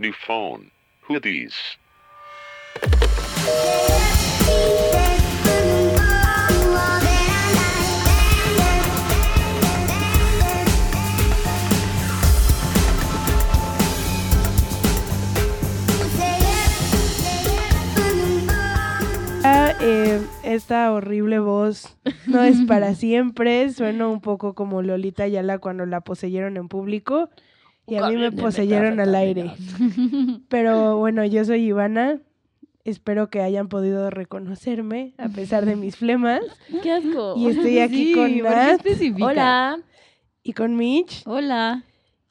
New phone. Who these? Ah, eh, esta horrible voz no es para siempre. Suena un poco como Lolita Ayala cuando la poseyeron en público. Y a mí me poseyeron al aire. Pero bueno, yo soy Ivana. Espero que hayan podido reconocerme a pesar de mis flemas. ¡Qué asco! Y estoy aquí Sí, con ¿por qué Nat? Hola. y con Mitch Hola.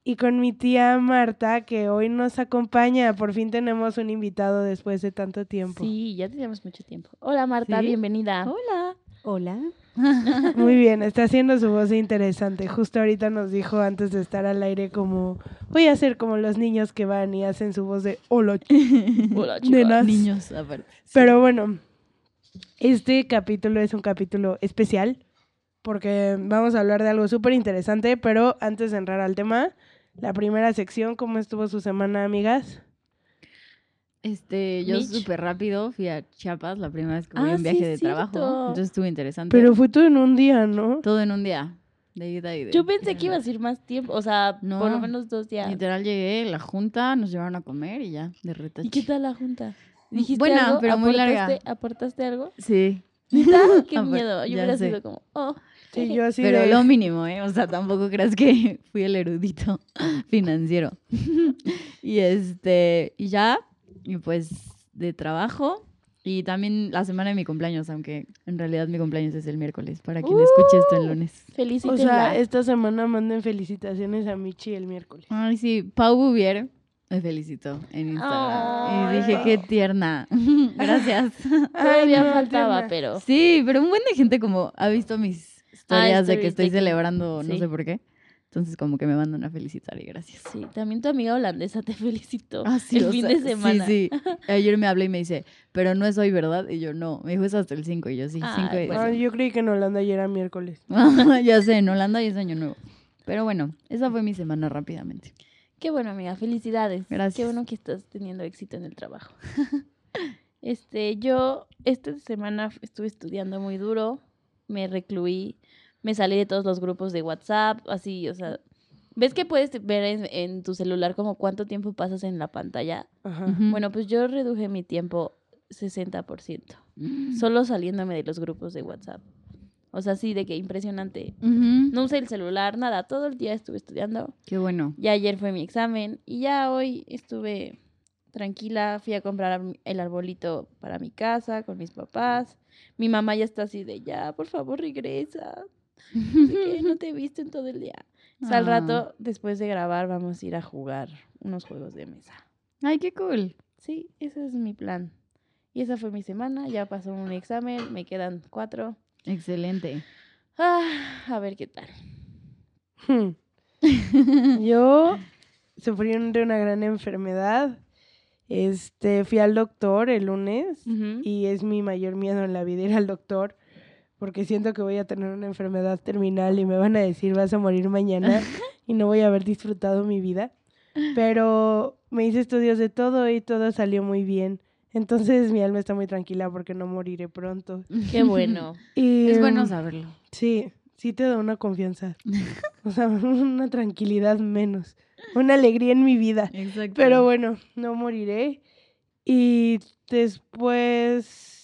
y con mi tía Marta que hoy nos acompaña. Por fin tenemos un invitado después de tanto tiempo. Sí, ya teníamos mucho tiempo. Hola Marta, ¿Sí? bienvenida. Hola. Hola. Muy bien, está haciendo su voz interesante. Justo ahorita nos dijo antes de estar al aire como voy a hacer como los niños que van y hacen su voz de hola. Hola Nenas. Niños, aparte. Pero bueno, este capítulo es un capítulo especial porque vamos a hablar de algo súper interesante, pero antes de entrar al tema, la primera sección, ¿cómo estuvo su semana, amigas? Este, yo súper rápido fui a Chiapas la primera vez que fui Ah, en viaje sí, de trabajo. Entonces estuvo interesante. Pero fue todo en un día, ¿no? todo en un día. De ida y de Yo pensé que ibas a ir más tiempo, o sea, No. por lo menos dos días. Literal llegué, la junta, nos llevaron a comer y ya, de retache. ¿Y qué tal la junta? ¿Dijiste Buena, algo? pero muy larga. ¿Aportaste- ¿Aportaste algo? Sí. ¡Qué miedo! Yo hubiera sé. sido como, oh. Sí, yo así Pero de... lo mínimo, ¿eh? O sea, tampoco creas que fui el erudito financiero. y este, y ya, pues de trabajo. Y también la semana de mi cumpleaños, aunque en realidad mi cumpleaños es el miércoles, para quien escuche esto el lunes. Felicítenla. O sea, esta semana manden felicitaciones a Michi el miércoles. Ay, sí, Pau Bouvier me felicitó en Instagram. Ay, y dije, qué tierna. Gracias. Todavía no, faltaba, tierna. pero... Sí, pero un buen de gente como ha visto mis historias de que stories estoy que- celebrando, no sí. sé por qué. Entonces como que me mandan a felicitar y gracias. Sí, también tu amiga holandesa te felicitó Ah, sí, el fin sea, de semana. Sí, sí. Ayer me habló y me dice, pero no es hoy, ¿verdad? Y yo, no. Me dijo, es hasta el 5. Y yo, sí, Ay, 5 de bueno. Ah, yo creí que en Holanda ya era miércoles. ya sé, en Holanda y es año nuevo. Pero bueno, esa fue mi semana rápidamente. Qué bueno, amiga, felicidades. Gracias. Qué bueno que estás teniendo éxito en el trabajo. este, yo esta semana estuve estudiando muy duro, me recluí, me salí de todos los grupos de WhatsApp, así, o sea, ¿ves que puedes ver en, en tu celular como cuánto tiempo pasas en la pantalla? Ajá. Bueno, pues yo reduje mi tiempo 60%, Mm. solo saliéndome de los grupos de WhatsApp. O sea, sí, de que impresionante. No usé el celular, nada, todo el día estuve estudiando. Qué bueno. Ya ayer fue mi examen y ya hoy estuve tranquila, fui a comprar el arbolito para mi casa con mis papás. Mi mamá ya está así de ya, por favor regresa. No te he visto en todo el día. O sea, al Ah. rato, después de grabar, vamos a ir a jugar unos juegos de mesa. Ay, qué cool. Sí, ese es mi plan. Y esa fue mi semana, ya pasó un examen, me quedan cuatro. Excelente. Ah, a ver qué tal. Hmm. Yo sufrí un- de una gran enfermedad. Este, fui al doctor el lunes y es mi mayor miedo en la vida ir al doctor porque siento que voy a tener una enfermedad terminal y me van a decir vas a morir mañana y no voy a haber disfrutado mi vida. Pero me hice estudios de todo y todo salió muy bien. Entonces mi alma está muy tranquila porque no moriré pronto. Qué bueno. Y, Es bueno mm, saberlo. Sí, sí te da una confianza. O sea, una tranquilidad menos. Una alegría en mi vida. Exacto. Pero bueno, no moriré. Y después.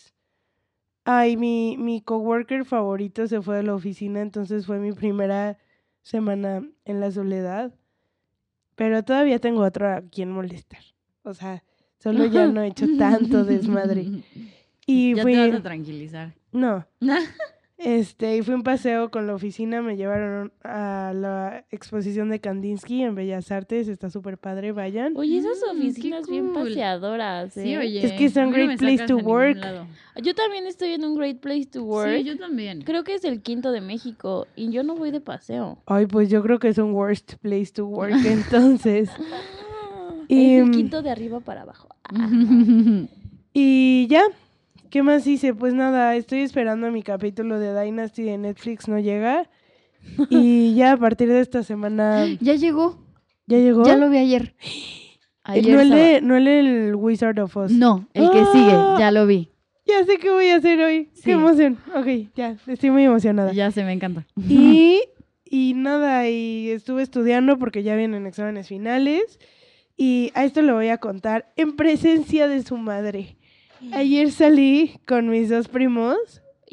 Ay, mi, mi coworker favorito se fue de la oficina, entonces fue mi primera semana en la soledad. Pero todavía tengo otro a quien molestar. O sea, solo ya no he hecho tanto desmadre. Y ya fui. te vas a tranquilizar. No. Este, y fui un paseo con la oficina, me llevaron a la exposición de Kandinsky en Bellas Artes, está súper padre, vayan. Oye, esas Mm, oficinas bien cool. paseadoras. Sí, ¿eh? oye. Es que es un no great place to work. Yo también estoy en un great place to work. Sí, yo también. Creo que es el quinto de México y yo no voy de paseo. Ay, pues yo creo que es un worst place to work, entonces. es Y, el mm, quinto de arriba para abajo. Y ya, ¿qué más hice? Pues nada, estoy esperando mi capítulo de Dynasty de Netflix, no llega. Y ya a partir de esta semana, ya llegó. ¿ya llegó? Ya lo vi ayer. Ayer no, el de, no el Wizard of Oz. No, el que sigue, ya lo vi. Ya sé qué voy a hacer hoy. Sí. Qué emoción. Ok, ya, estoy muy emocionada. Ya se me encanta. Y, y nada, y estuve estudiando porque ya vienen exámenes finales. Y a esto lo voy a contar en presencia de su madre. Ayer salí con mis dos primos,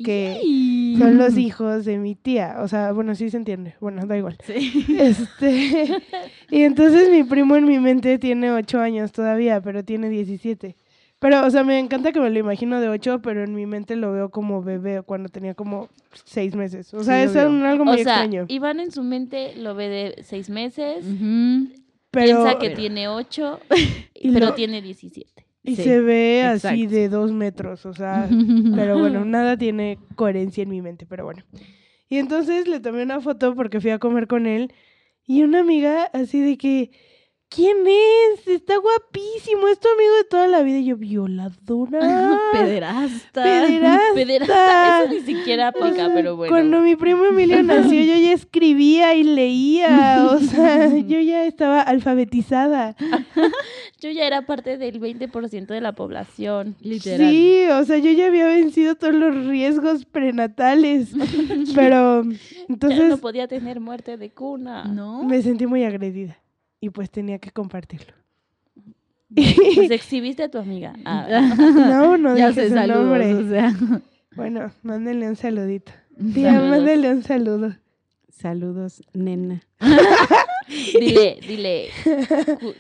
que Yay. son los hijos de mi tía. O sea, bueno, sí se entiende. Bueno, da igual. Sí. Este, y entonces mi primo en mi mente tiene 8 años todavía, pero tiene 17. Pero, o sea, me encanta que me lo imagino de 8, pero en mi mente lo veo como bebé cuando tenía como 6 meses. O sea, Sí, es obvio. un- algo O muy sea, extraño. Iván en su mente lo ve de seis meses, Ujú. Pero, piensa que tiene ocho, Y pero lo- tiene 17. Y Sí, se ve así de 2 metros, o sea, pero bueno, nada tiene coherencia en mi mente, pero bueno. Y entonces le tomé una foto porque fui a comer con él y una amiga así de que, ¿quién es? Está guapísimo, es tu amigo de toda la vida. Y yo, violadora. Pederasta. Pederasta. Pederasta, eso ni siquiera O aplica, sea, pero bueno. Cuando mi primo Emilio nació, yo ya escribía y leía. O sea, yo ya estaba alfabetizada. Yo ya era parte del 20% de la población. Literal. Sí, o sea, yo ya había vencido todos los riesgos prenatales. Pero ya entonces no podía tener muerte de cuna. ¿No? me sentí muy agredida. Y pues tenía que compartirlo. Pues exhibiste a tu amiga. Ah, No, no ya dije se su saludos, nombre. o sea. Bueno, mándenle un saludito. Tía, Saludos. mándenle un saludo. Saludos, nena. dile, dile.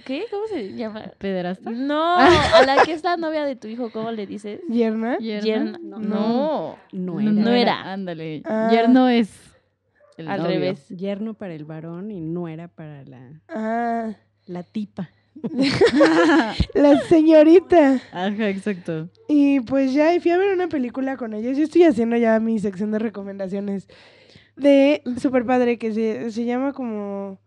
¿Qué? ¿Cómo se llama? ¿Pederasta? No, a la que es la novia de tu hijo, ¿cómo le dices? ¿Yerna? Yerna. No. No. No No, era. No era. Ándale. Ah. Yerno es. El Al novio. revés. Yerno para el varón y no era para la, Ah, la tipa. la señorita. Ajá, exacto. Y pues ya, y fui a ver una película con ellos. Yo estoy haciendo ya mi sección de recomendaciones de Super Padre, que se, se llama como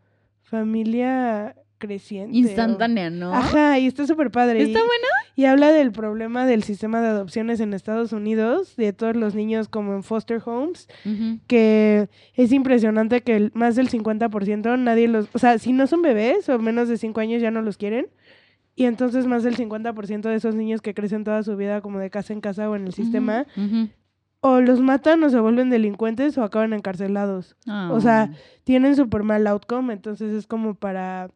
Familia Creciente. Instantánea, ¿no? Ajá, y está súper padre. ¿Está buena? Y habla del problema del sistema de adopciones en Estados Unidos, de todos los niños como en foster homes, que es impresionante que el- más del 50% nadie los, o sea, si no son bebés o menos de 5 años ya no los quieren. Y entonces más del 50% de esos niños que crecen toda su vida como de casa en casa o en el sistema, o los matan o se vuelven delincuentes o acaban encarcelados. O sea, Ah. Tienen súper mal outcome, entonces es como para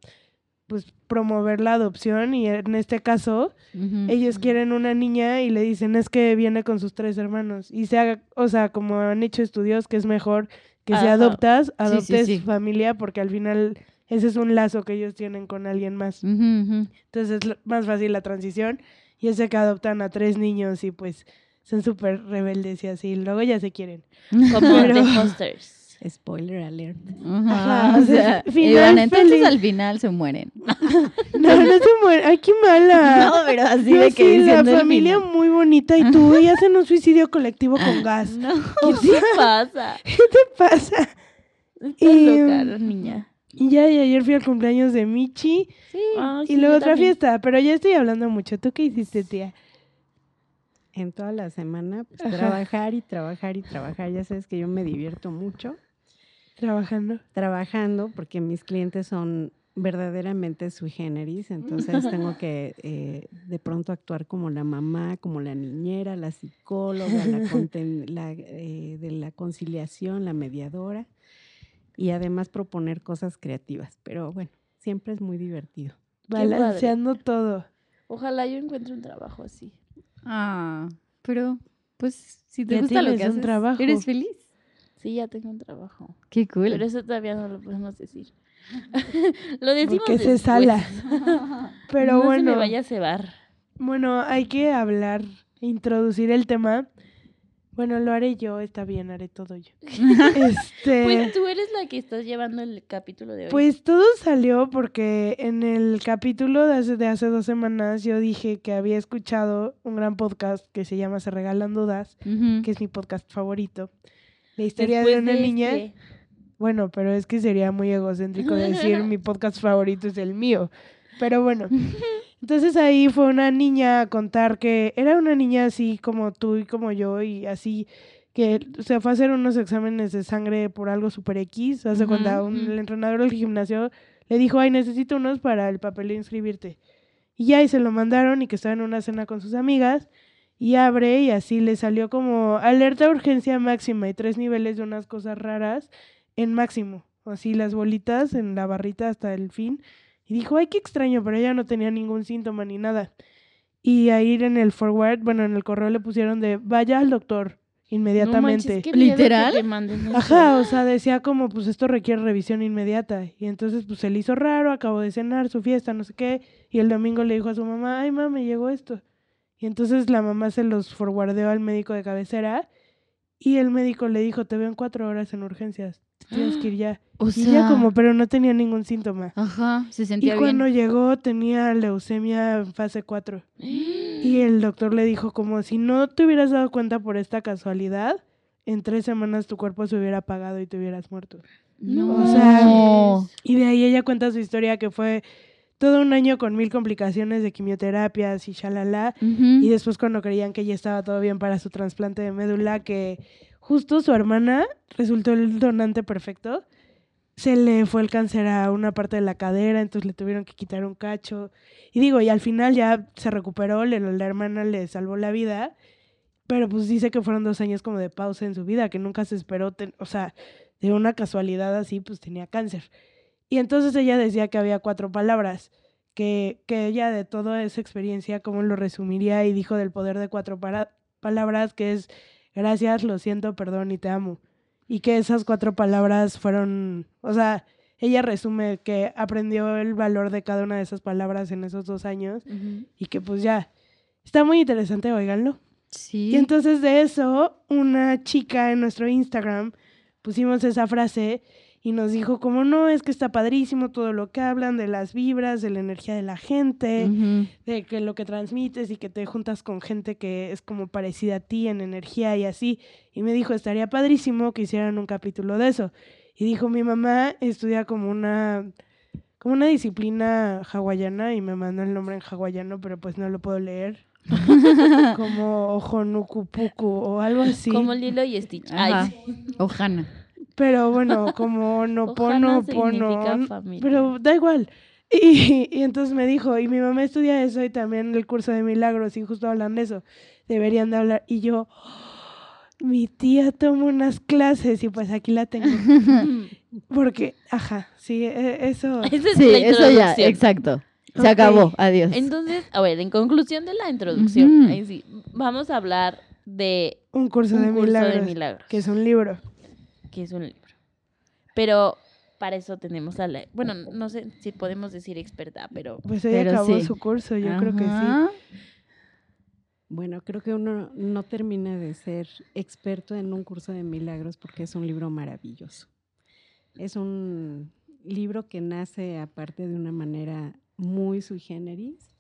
pues promover la adopción y en este caso ellos quieren una niña y le dicen es que viene con sus tres hermanos y se haga, o sea, como han hecho estudios que es mejor que si Ajá. adoptas, sí, adoptes sí. familia porque al final ese es un lazo que ellos tienen con alguien más. Entonces es más fácil la transición y ese que adoptan a tres niños y pues son súper rebeldes y así, luego ya se quieren. Como Pero- Fosters. Spoiler alert. Ajá, Ajá, o o sea, final entonces feliz. al final se mueren. No, no se muere. Ay, qué mala. No, pero así No, de que sí, la familia muy bonita y tú, ella hacen un suicidio colectivo con gas. No. ¿Qué pasa? ¿Qué te pasa? Y- loca la niña. Y ya, y ayer fui al cumpleaños de Michi Sí. Ay, y sí, luego otra también. fiesta, pero ya estoy hablando mucho. ¿Tú qué hiciste, tía? En toda la semana, pues Ajá. trabajar y trabajar y trabajar. Ya sabes que yo me divierto mucho Trabajando. trabajando porque mis clientes son verdaderamente sui generis, entonces tengo que eh, de pronto actuar como la mamá, como la niñera, la psicóloga, la, conten- la, eh, de la conciliación, la mediadora y además proponer cosas creativas. Pero bueno, siempre es muy divertido. Balanceando todo. Ojalá yo encuentre un trabajo así. Ah, pero pues si te gusta lo que un haces, trabajo. eres feliz. Sí, ya tengo un trabajo. Qué cool. Pero eso todavía no lo podemos decir. lo decimos Porque se después. sala. Pero no se bueno. me vaya a cebar. Bueno, hay que hablar, introducir el tema. Bueno, lo haré yo, está bien, haré todo yo. este, Pues tú eres la que estás llevando el capítulo de hoy. Pues todo salió porque en el capítulo de hace, de hace dos semanas yo dije que había escuchado un gran podcast que se llama Se Regalan Dudas, que es mi podcast favorito. La historia Después de una niña. este, Bueno, pero es que sería muy egocéntrico decir mi podcast favorito es el mío. Pero bueno, entonces ahí fue una niña a contar que era una niña así como tú y como yo y así que se fue a hacer unos exámenes de sangre por algo super X. Hace un, ujú. el entrenador del gimnasio le dijo, ay, necesito unos para el papel de inscribirte. Y ya, y se lo mandaron y que estaba en una cena con sus amigas. Y abre y así le salió como alerta de urgencia máxima y tres niveles de unas cosas raras en máximo. Así las bolitas en la barrita hasta el fin. Y dijo, ay, qué extraño, pero ella no tenía ningún síntoma ni nada. Y ahí en el forward, bueno, en el correo le pusieron de, vaya al doctor inmediatamente. No manches, qué miedo que ¿Literal? te manden. Ajá, o sea, decía como, pues esto requiere revisión inmediata. Y entonces, pues se le hizo raro, acabó de cenar, su fiesta, no sé qué. Y el domingo le dijo a su mamá, ay, mamá, me llegó esto. Y entonces la mamá se los forwardeó al médico de cabecera. Y el médico le dijo, te veo en cuatro horas en urgencias. Tienes que ir ya. O y ella como, pero no tenía ningún síntoma. ajá, se Y sentía cuando bien. llegó tenía leucemia en fase 4. Y el doctor le dijo como si no te hubieras dado cuenta por esta casualidad, en tres semanas tu cuerpo se hubiera apagado y te hubieras muerto. No. o sea, Y de ahí ella cuenta su historia que fue todo un año con mil complicaciones de quimioterapias y shalala. Y después cuando creían que ya estaba todo bien para su trasplante de médula, que justo su hermana resultó el donante perfecto, se le fue el cáncer a una parte de la cadera, entonces le tuvieron que quitar un cacho. Y digo, y al final ya se recuperó, le- la hermana le salvó la vida, pero pues dice que fueron dos años como de pausa en su vida, que nunca se esperó, ten- o sea, de una casualidad así, pues tenía cáncer. Y entonces ella decía que había cuatro palabras, que, que ella de toda esa experiencia, cómo lo resumiría, y dijo del poder de cuatro palabras, que es gracias, lo siento, perdón y te amo. Y que esas cuatro palabras fueron, o sea, ella resume que aprendió el valor de cada una de esas palabras en esos dos años y que pues ya, está muy interesante, oiganlo. Sí. Y entonces de eso, una chica en nuestro Instagram pusimos esa frase y nos dijo como no, es que está padrísimo todo lo que hablan de las vibras, de la energía de la gente, de que lo que transmites y que te juntas con gente que es como parecida a ti en energía y así. Y me dijo, estaría padrísimo que hicieran un capítulo de eso. Y dijo, mi mamá estudia como una como una disciplina hawaiana y me mandó el nombre en hawaiano, pero pues no lo puedo leer. como Ojonukupuku o algo así. Como Lilo y Stitch. Ay, Ajá. sí. Ojana. Pero bueno, como no pono, pono. familia. Pero da igual. Y, y entonces me dijo, y mi mamá estudia eso y también el curso de milagros, y justo hablan de eso. Deberían de hablar. Y yo, mi tía toma unas clases y pues aquí la tengo. Porque, ajá, sí, e- eso. Esa es Sí, la eso ya, exacto. Se acabó. Adiós. Entonces, a ver, en conclusión de la introducción, ahí sí, vamos a hablar de Un curso, un de, curso milagros, de milagros, que es un libro. Que es un libro. Pero para eso tenemos a la, bueno, no sé si podemos decir experta, pero Pues ella Pero acabó sí. su curso, yo creo que sí. Bueno, creo que uno no termina de ser experto en un curso de milagros porque es un libro maravilloso. Es un libro que nace aparte de una manera muy sui generis.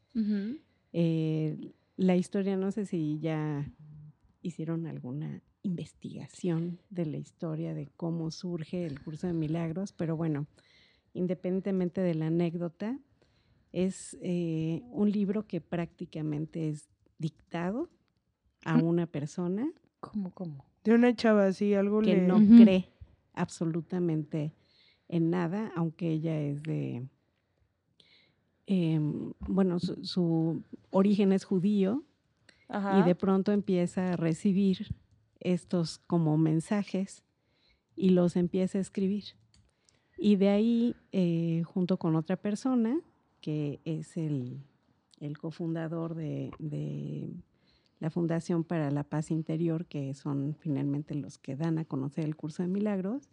Eh, la historia, no sé si ya hicieron alguna investigación de la historia de cómo surge el curso de milagros, pero bueno, independientemente de la anécdota, es eh, un libro que prácticamente es dictado a una persona ¿cómo, cómo? De una chava así, algo que le... no cree absolutamente en nada, aunque ella es de, em, bueno, su, su origen es judío Ajá. y de pronto empieza a recibir estos como mensajes y los empieza a escribir. Y de ahí, eh, junto con otra persona, que es el, el cofundador de, de la Fundación para la Paz Interior, que son finalmente los que dan a conocer el curso de milagros,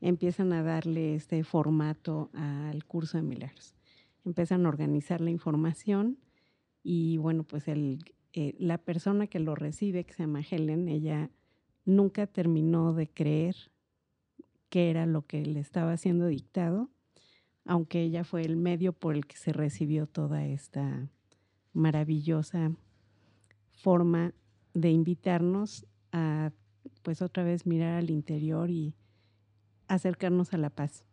empiezan a darle este formato al curso de milagros. Empiezan a organizar la información y bueno, pues el, eh, la persona que lo recibe, que se llama Helen, ella nunca terminó de creer qué era lo que le estaba siendo dictado, aunque ella fue el medio por el que se recibió toda esta maravillosa forma de invitarnos a, pues otra vez, mirar al interior y acercarnos a la paz.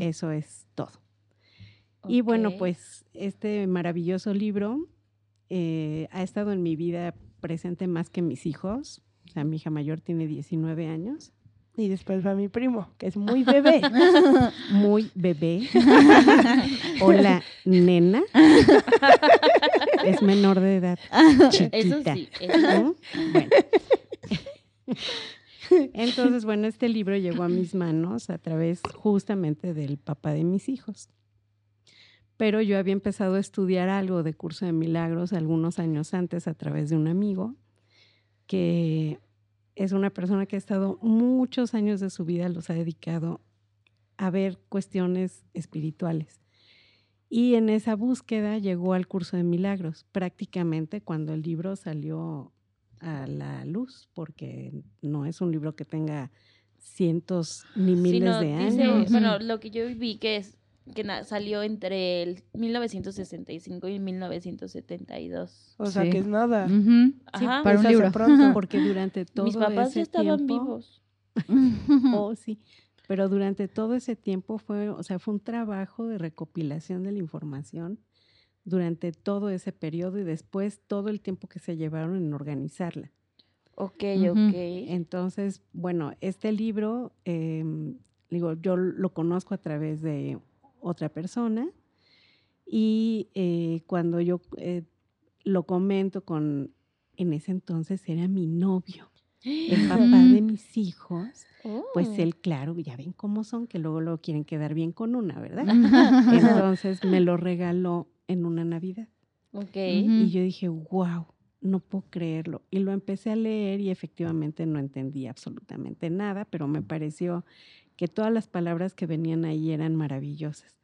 Eso es todo. Y bueno, pues este maravilloso libro eh, ha estado en mi vida presente más que mis hijos. O sea, mi hija mayor tiene 19 años. Y después va mi primo, que es muy bebé. Muy bebé. Hola, nena. Es menor de edad. Chiquita. Eso sí. eso sí. ¿no? Bueno. Entonces, bueno, este libro llegó a mis manos a través justamente del papá de mis hijos. Pero yo había empezado a estudiar algo de curso de milagros algunos años antes a través de un amigo que es una persona que ha estado muchos años de su vida, los ha dedicado a ver cuestiones espirituales. Y en esa búsqueda llegó al curso de milagros, prácticamente cuando el libro salió a la luz, porque no es un libro que tenga cientos ni miles de dice- años. bueno, lo que yo vi que es que na- salió entre el 1965 y 1972. O sea Sí. que es nada. Ajá. para un libro. pronto. Porque durante todo Mis papás ese ya estaban tiempo, vivos. Oh, sí. Pero durante todo ese tiempo fue, o sea, fue un trabajo de recopilación de la información durante todo ese periodo y después todo el tiempo que se llevaron en organizarla. Ok, Ujú. ok. Entonces, bueno, este libro, em, digo, yo lo conozco a través de otra persona y eh, cuando yo eh, lo comento con, en ese entonces era mi novio, el papá de mis hijos, pues Oh. él, claro, ya ven cómo son, que luego lo quieren quedar bien con una, ¿verdad? Entonces me lo regaló en una Navidad. Ok. Y yo dije, wow, no puedo creerlo. Y lo empecé a leer y efectivamente no entendí absolutamente nada, pero me pareció que todas las palabras que venían ahí eran maravillosas.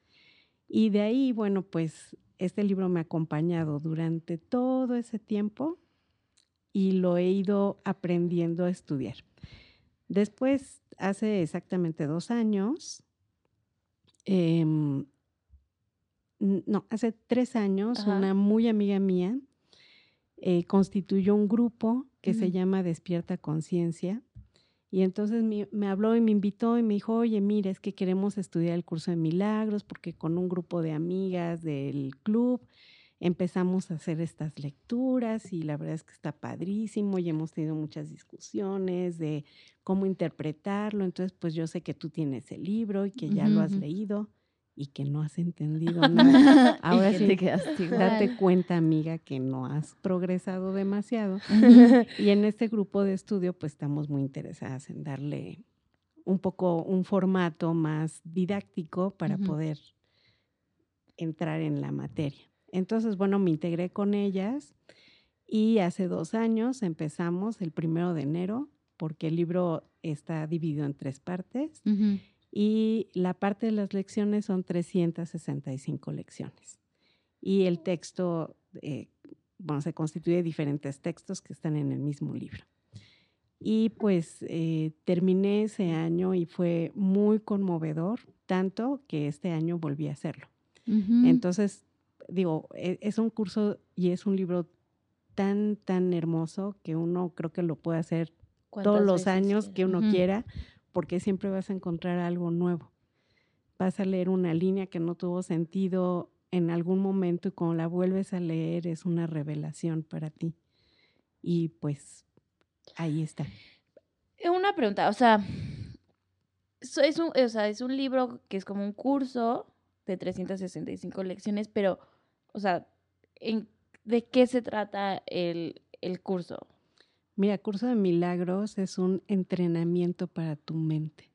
Y de ahí, bueno, pues este libro me ha acompañado durante todo ese tiempo y lo he ido aprendiendo a estudiar. Después, hace exactamente dos años, em, no, hace tres años, Ajá. una muy amiga mía eh, constituyó un grupo que se llama Despierta Conciencia. Y entonces me, me habló y me invitó y me dijo, oye, mira, es que queremos estudiar el curso de milagros porque con un grupo de amigas del club empezamos a hacer estas lecturas y la verdad es que está padrísimo y hemos tenido muchas discusiones de cómo interpretarlo. Entonces, pues yo sé que tú tienes el libro y que ya lo has leído y que no has entendido nada. Ahora sí, te. Date cuenta, amiga, que no has progresado demasiado. Y en este grupo de estudio, pues estamos muy interesadas en darle un poco un formato más didáctico para poder entrar en la materia. Entonces, bueno, me integré con ellas y hace dos años empezamos el primero de enero, porque el libro está dividido en tres partes Ujú. Y la parte de las lecciones son 365 lecciones. Y el texto, eh, bueno, se constituye de diferentes textos que están en el mismo libro. Y pues eh, terminé ese año y fue muy conmovedor, tanto que este año volví a hacerlo. Ujú. Entonces, digo, e- es un curso y es un libro tan, tan hermoso que uno creo que lo puede hacer todos ¿Cuántas los veces años que uno Ujú. quiera, porque siempre vas a encontrar algo nuevo. Vas a leer una línea que no tuvo sentido en algún momento y cuando la vuelves a leer es una revelación para ti. Y pues ahí está. Eh, Una pregunta, o sea, es un, o sea, es un libro que es como un curso de 365 lecciones, pero, o sea, ¿en- ¿de qué se trata el, el curso? Mira, Curso de Milagros es un entrenamiento para tu mente.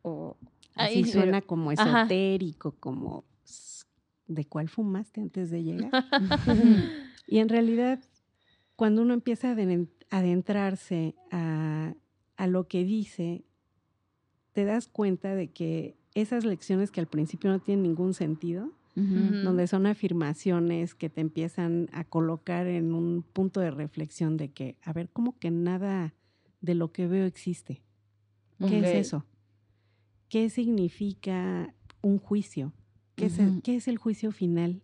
O, Así Ay, pero- suena como Ajá. esotérico, como de cuál fumaste antes de llegar. Y en realidad, cuando uno empieza a aden- adentrarse a, a lo que dice, te das cuenta de que esas lecciones que al principio no tienen ningún sentido, Donde son afirmaciones que te empiezan a colocar en un punto de reflexión de que, a ver, ¿cómo que nada de lo que veo existe? ¿Qué es eso? ¿Qué significa un juicio? ¿Qué, es el, qué es el juicio final?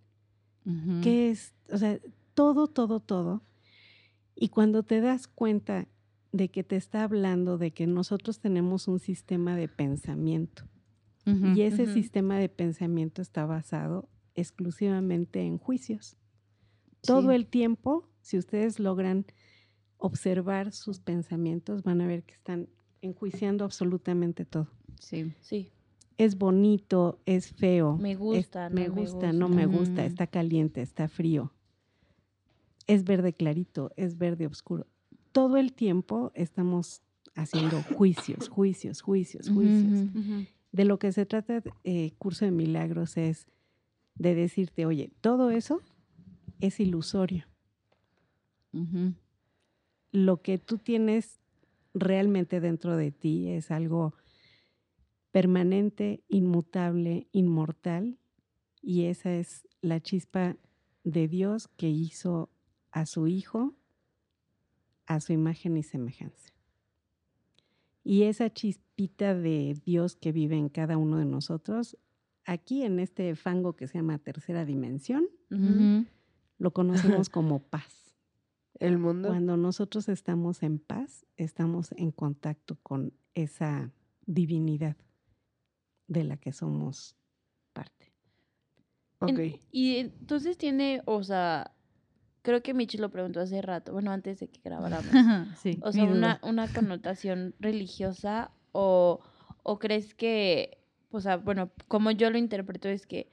¿Qué es? O sea, todo, todo, todo. Y cuando te das cuenta de que te está hablando de que nosotros tenemos un sistema de pensamiento Y ese sistema de pensamiento está basado exclusivamente en juicios. Todo Sí. el tiempo, si ustedes logran observar sus pensamientos, van a ver que están enjuiciando absolutamente todo. Sí. Sí, Es bonito, es feo. me es- gusta, me no me gusta, no me gusta, está caliente, está frío. Es verde clarito, es verde oscuro. Todo el tiempo estamos haciendo juicios, juicios, juicios, juicios. De lo que se trata eh, Curso de Milagros es de decirte, oye, todo eso es ilusorio. Lo que tú tienes realmente dentro de ti es algo permanente, inmutable, inmortal, y esa es la chispa de Dios que hizo a su Hijo a su imagen y semejanza. Y esa chispita de Dios que vive en cada uno de nosotros, aquí en este fango que se llama tercera dimensión, lo conocemos como paz. El mundo. Cuando nosotros estamos en paz, estamos en contacto con esa divinidad de la que somos parte. Ok. En- y entonces tiene, o sea, creo que Michi lo preguntó hace rato, bueno, antes de que grabáramos. sí. O sea, una, una connotación religiosa o, o crees que, o sea, bueno, como yo lo interpreto es que,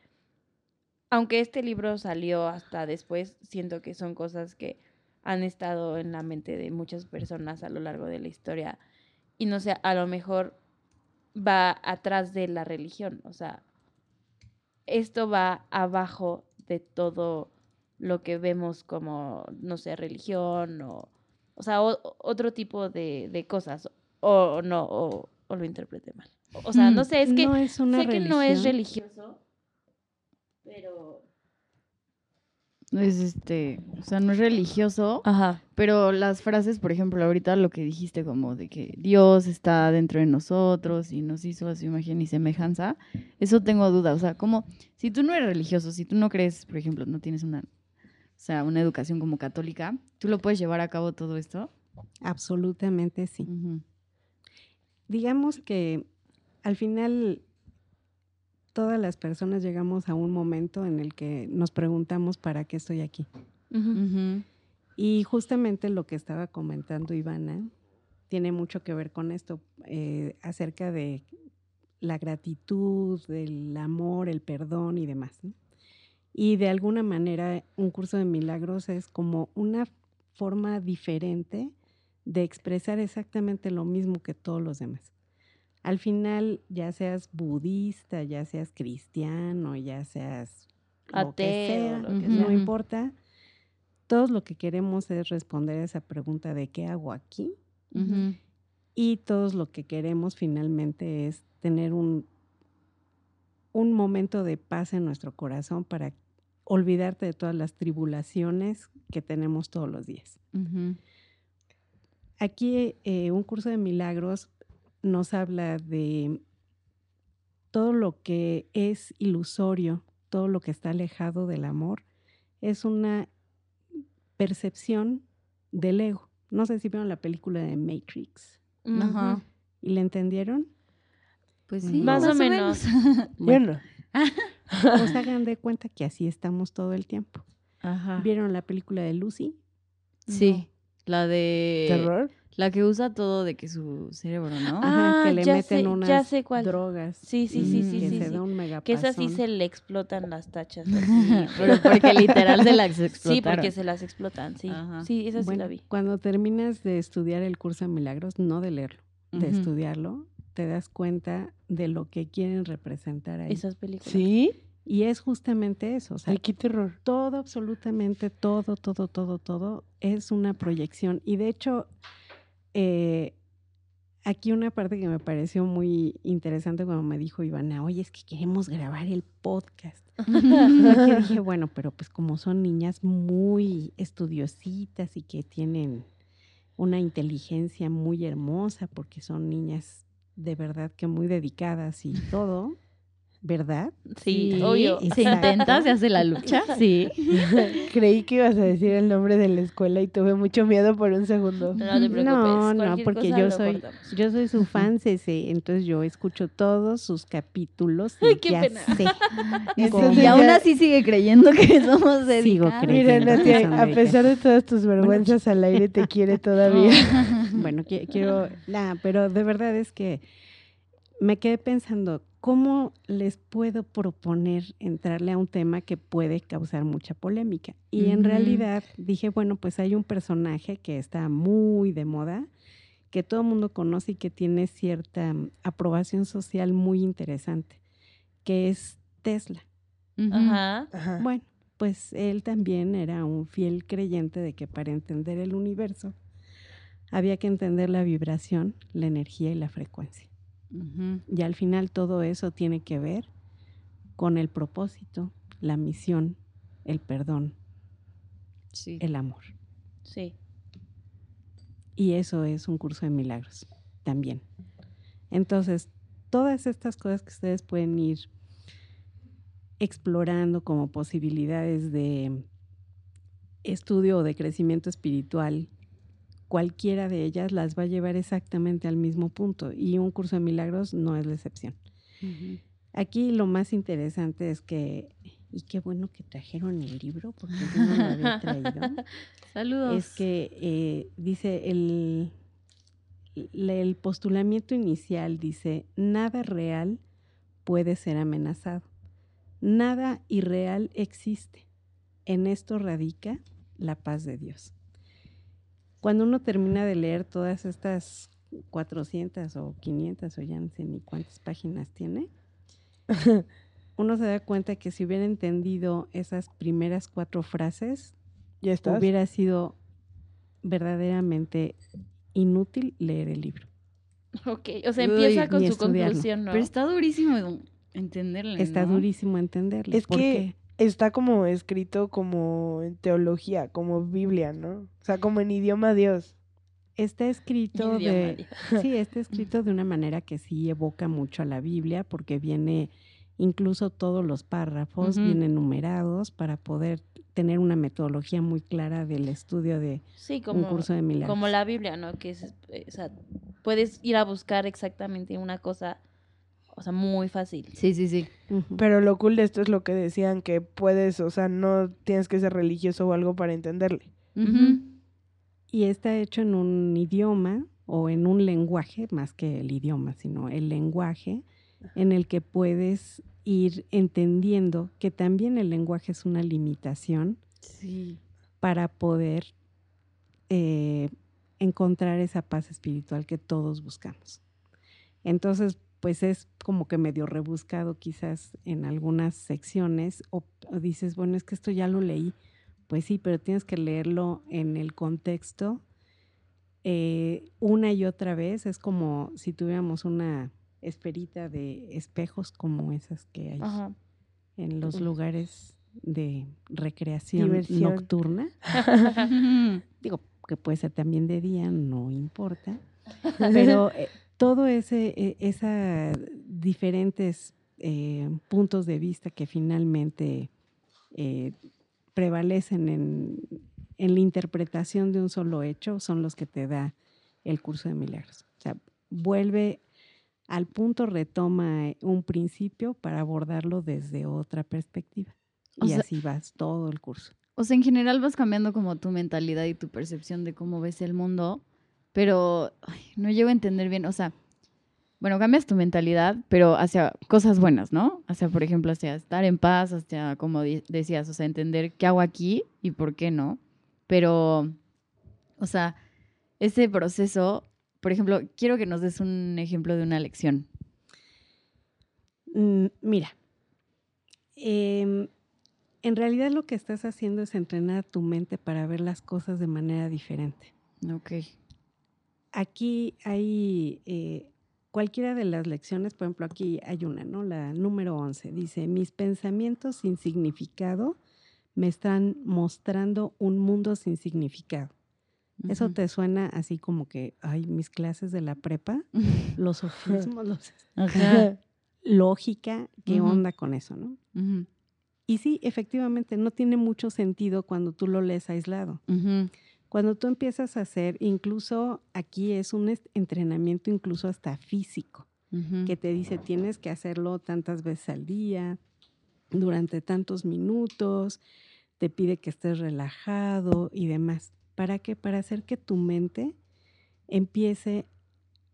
aunque este libro salió hasta después, siento que son cosas que han estado en la mente de muchas personas a lo largo de la historia y no sé, a lo mejor va atrás de la religión, o sea, esto va abajo de todo lo que vemos como, no sé, religión o, o sea, o- otro tipo de, de cosas, o, no, o, lo interpreté mal. O sea, no Mm, sé, es que no es una sé que no es religión. religioso, pero... Es este, o sea, no es religioso, Ajá. pero las frases, por ejemplo, ahorita lo que dijiste como de que Dios está dentro de nosotros y nos hizo a su imagen y semejanza, eso tengo duda, o sea, como si tú no eres religioso, si tú no crees, por ejemplo, no tienes una, sea, una educación como católica, ¿tú lo puedes llevar a cabo todo esto? Absolutamente sí. Digamos que al final todas las personas llegamos a un momento en el que nos preguntamos para qué estoy aquí. Y justamente lo que estaba comentando Ivana tiene mucho que ver con esto, eh, acerca de la gratitud, del amor, el perdón y demás. ¿no? Y de alguna manera un curso de milagros es como una forma diferente de expresar exactamente lo mismo que todos los demás. Al final, ya seas budista, ya seas cristiano, ya seas lo que Ateo, sea, lo que no sea. importa. Todos lo que queremos es responder a esa pregunta de qué hago aquí Ujú. y todos lo que queremos finalmente es tener un, un momento de paz en nuestro corazón para olvidarte de todas las tribulaciones que tenemos todos los días. Aquí eh, un curso de milagros nos habla de todo lo que es ilusorio, todo lo que está alejado del amor, es una percepción del ego. No sé si vieron la película de Matrix Ajá. Ujú. y la entendieron. Pues sí, Más o menos. Bueno, Pues hagan de cuenta que así estamos todo el tiempo. Ajá. ¿Vieron la película de Lucy? Sí, la de... terror. La que usa todo de que su cerebro, ¿no? Ah, que le ya meten sé- unas ya sé cuál. drogas. Sí, sí, sí, sí, que sí, se sí. da un Que esas sí se le explotan las tachas. así, Pero porque literal se las Sí, explotaron. porque se las explotan, sí. Ajá. Sí, esa sí Bueno, la vi. Cuando terminas de estudiar el curso de milagros, no de leerlo, de estudiarlo, te das cuenta de lo que quieren representar ahí. Esas películas. ¿Sí? Y es justamente eso, o sea, Ay, qué terror. todo, absolutamente todo, todo, todo, todo es una proyección. Y de hecho, eh, aquí una parte que me pareció muy interesante cuando me dijo Ivana, oye, es que queremos grabar el podcast. Porque dije, bueno, pero pues como son niñas muy estudiositas y que tienen una inteligencia muy hermosa, porque son niñas de verdad que muy dedicadas y todo, ¿verdad? Sí, Sí, obvio. y se intenta, se hace la lucha, sí. Creí que ibas a decir el nombre de la escuela y tuve mucho miedo por un segundo. No te preocupes. No, no, porque yo soy, cortamos. yo soy su fan, Cece, entonces yo escucho todos sus capítulos y Ay, qué ya pena. sé. Entonces Y aún así sigue creyendo que somos de Sigo creyendo. Mira, a pesar de todas tus vergüenzas al aire, te quiere todavía. Bueno, qui- quiero, nah, pero de verdad es que me quedé pensando, ¿cómo les puedo proponer entrarle a un tema que puede causar mucha polémica? Y en realidad dije, bueno, pues hay un personaje que está muy de moda, que todo el mundo conoce y que tiene cierta mm, aprobación social muy interesante, que es Tesla. Ajá. Bueno, pues él también era un fiel creyente de que para entender el universo había que entender la vibración, la energía y la frecuencia. Y al final todo eso tiene que ver con el propósito, la misión, el perdón, Sí. el amor. Sí. Y eso es un curso de milagros también. Entonces, todas estas cosas que ustedes pueden ir explorando como posibilidades de estudio o de crecimiento espiritual, cualquiera de ellas las va a llevar exactamente al mismo punto y un curso de milagros no es la excepción. Aquí lo más interesante es que, y qué bueno que trajeron el libro porque yo no lo había traído Saludos. es que eh, dice el, el postulamiento inicial dice nada real puede ser amenazado nada irreal existe en esto radica la paz de Dios cuando uno termina de leer todas estas 400 o 500 o ya no sé ni cuántas páginas tiene uno se da cuenta que si hubiera entendido esas primeras cuatro frases ¿Ya estás? hubiera sido verdaderamente inútil leer el libro. Ok. O sea, Uy, empieza con su estudiarlo. conclusión, ¿no? Pero está durísimo entenderle, Está ¿no? durísimo entenderlo. Es ¿Por que qué? Está como escrito como en teología, como Biblia, ¿no? O sea, como en idioma Dios. está escrito Idioma, de sí, está escrito de una manera que sí evoca mucho a la Biblia porque viene incluso todos los párrafos vienen numerados para poder tener una metodología muy clara del estudio de Sí, un como, curso de milagros. como la Biblia, ¿no? Que es, eh, o sea, puedes ir a buscar exactamente una cosa, o sea, muy fácil. Sí, sí, sí. Pero lo cool de esto es lo que decían, que puedes, o sea, no tienes que ser religioso o algo para entenderle. Y está hecho en un idioma o en un lenguaje, más que el idioma, sino el lenguaje en el que puedes ir entendiendo que también el lenguaje es una limitación Sí. para poder eh, encontrar esa paz espiritual que todos buscamos. Entonces, pues es como que medio rebuscado quizás en algunas secciones o, o dices, bueno, es que esto ya lo leí. Pues sí, pero tienes que leerlo en el contexto eh, una y otra vez. Es como si tuviéramos una esferita de espejos como esas que hay Ajá. en los lugares de recreación Diversión. nocturna. Digo, que puede ser también de día, no importa. Pero eh, todo ese, eh, esa diferentes eh, puntos de vista que finalmente eh, prevalecen en, en la interpretación de un solo hecho son los que te da el curso de milagros. O sea, vuelve al punto, retoma eh, un principio para abordarlo desde otra perspectiva. O Y sea- así vas todo el curso. O sea, en general vas cambiando como tu mentalidad y tu percepción de cómo ves el mundo, pero ay, no llego a entender bien, o sea, bueno, cambias tu mentalidad, pero hacia cosas buenas, ¿no? Hacia, por ejemplo, hacia estar en paz, hacia, como decías, o sea, entender qué hago aquí y por qué no. Pero, o sea, ese proceso, por ejemplo, quiero que nos des un ejemplo de una lección. Mm, mira, em, en realidad lo que estás haciendo es entrenar tu mente para ver las cosas de manera diferente. Ok. Aquí hay eh, cualquiera de las lecciones, por ejemplo, aquí hay una, ¿no? La número 11 dice, mis pensamientos sin significado me están mostrando un mundo sin significado. Eso te suena así como que, ay, mis clases de la prepa, los sofismos, los Ajá. lógica, qué Ujú. onda con eso, ¿no? Ujú, Y sí, efectivamente, no tiene mucho sentido cuando tú lo lees aislado. Cuando tú empiezas a hacer, incluso aquí es un entrenamiento incluso hasta físico, que te dice tienes que hacerlo tantas veces al día, durante tantos minutos, te pide que estés relajado y demás. ¿Para qué? Para hacer que tu mente empiece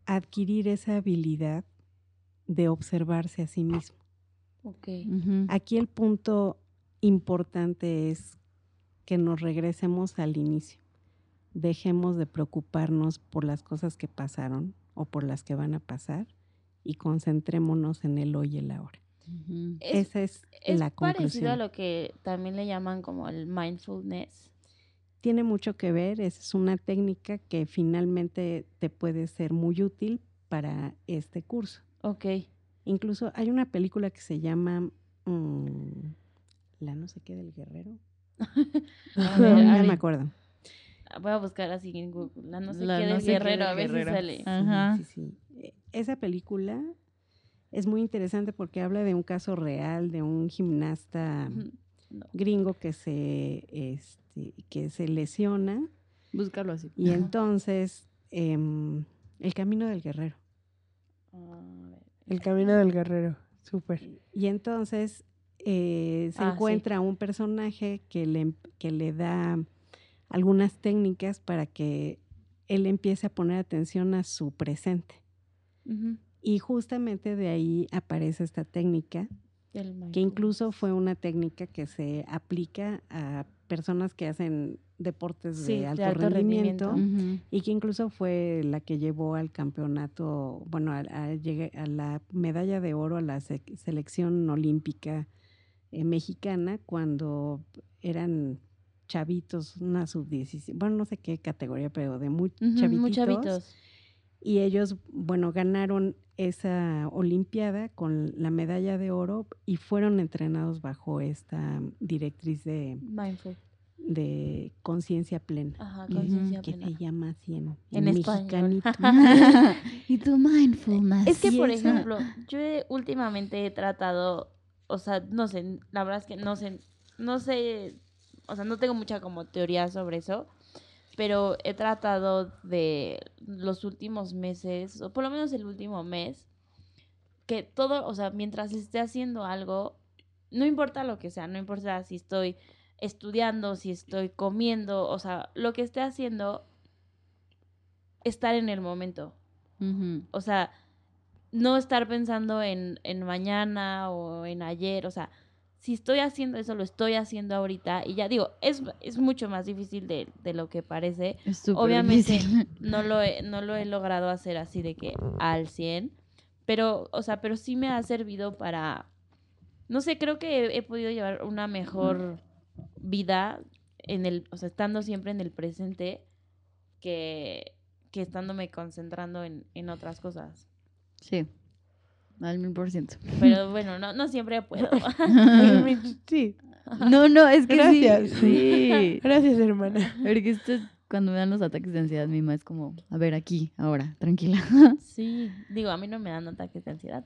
a adquirir esa habilidad de observarse a sí mismo. Aquí el punto importante es que nos regresemos al inicio. Dejemos de preocuparnos por las cosas que pasaron o por las que van a pasar y concentrémonos en el hoy y el ahora. Es, Esa es, es la parecido a lo que también le llaman como el mindfulness. Tiene mucho que ver, esa es una técnica que finalmente te puede ser muy útil para este curso. Ok. Incluso hay una película que se llama mm, La no sé qué del guerrero. A No, ver, ya Ari, me acuerdo. Voy a buscar así en Google. La no sé La qué no del sé qué guerrero, a ver guerrero. si sale. Ah. Ajá. Sí, sí, sí. Eh, Esa película es muy interesante porque habla de un caso real de un gimnasta. No. gringo que se, este, que se lesiona Búscalo así. y entonces em, el camino del guerrero. A ver. El camino del guerrero. Súper. Y entonces eh, se Ah, sí. encuentra un personaje que le, que le da algunas técnicas para que él empiece a poner atención a su presente. Y justamente de ahí aparece esta técnica, que incluso fue una técnica que se aplica a personas que hacen deportes Sí, de de alto, rendimiento, y que incluso fue la que llevó al campeonato, bueno, a, a llegue- a la medalla de oro a la se- selección olímpica eh, mexicana cuando eran chavitos, una sub-17, bueno, no sé qué categoría, pero de muy chavititos. Muy chavitos. Y ellos, bueno, ganaron esa Olimpiada con la medalla de oro y fueron entrenados bajo esta directriz de, Mindful. de conciencia plena, Ajá, conciencia que plena. se llama así en, En español. mexicanito. y tu mindfulness. Es que, por ejemplo, yo he- últimamente he tratado, o sea, no sé, la verdad es que no sé, no sé, o sea, no tengo mucha como teoría sobre eso, pero he tratado de los últimos meses, o por lo menos el último mes, que todo, o sea, mientras esté haciendo algo, no importa lo que sea, no importa si estoy estudiando, si estoy comiendo, o sea, lo que esté haciendo, estar en el momento. O sea, no estar pensando en, en mañana o en ayer. O sea, si estoy haciendo eso, lo estoy haciendo ahorita. Y ya digo, es, es mucho más difícil de, de lo que parece. Es súper Obviamente difícil. no lo, he, no lo he logrado hacer así de que al 100. Pero, o sea, pero sí me ha servido para... No sé, creo que he, he podido llevar una mejor vida en el, o sea, estando siempre en el presente que, que estándome concentrando en, en otras cosas. Sí. Al mil por ciento. Pero bueno, no, no siempre puedo. Sí. No, no, es que sí, Gracias. Sí. Gracias, hermana. Porque esto, cuando me dan los ataques de ansiedad, mi mamá es como, a ver, aquí, ahora, tranquila. Sí, digo, a mí no me dan ataques de ansiedad.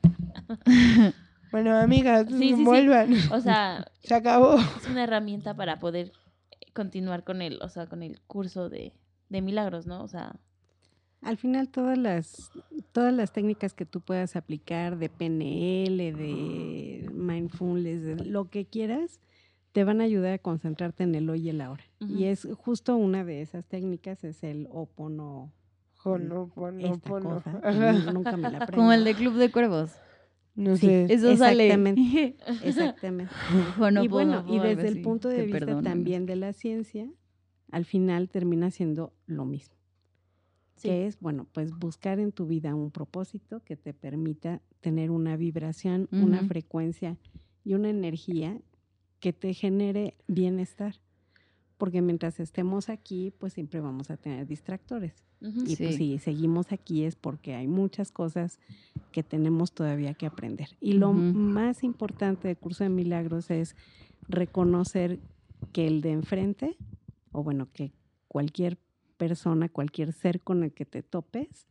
Bueno, amigas, Sí, sí, sí. vuelvan. O sea, Se acabó. es una herramienta para poder continuar con el, o sea, con el curso de, de milagros, ¿no? O sea, Al final todas las, todas las técnicas que tú puedas aplicar de PNL, de mindfulness, de lo que quieras, te van a ayudar a concentrarte en el hoy y el ahora. Y es justo una de esas técnicas, es el opono, nu- Nunca me la aprendo. Como el de Club de Cuervos. No Sí. sé. Eso sale. Exactamente. Exactamente. Honoponopono, y bueno, y desde el punto de vista perdonan. también de la ciencia, al final termina siendo lo mismo. Sí. que es, bueno, pues buscar en tu vida un propósito que te permita tener una vibración, una Ujú. frecuencia y una energía que te genere bienestar. Porque mientras estemos aquí, pues siempre vamos a tener distractores. Ujú. Y pues Sí. si seguimos aquí es porque hay muchas cosas que tenemos todavía que aprender. Y lo Ujú. más importante del curso de milagros es reconocer que el de enfrente, o bueno, que cualquier persona, cualquier ser con el que te topes,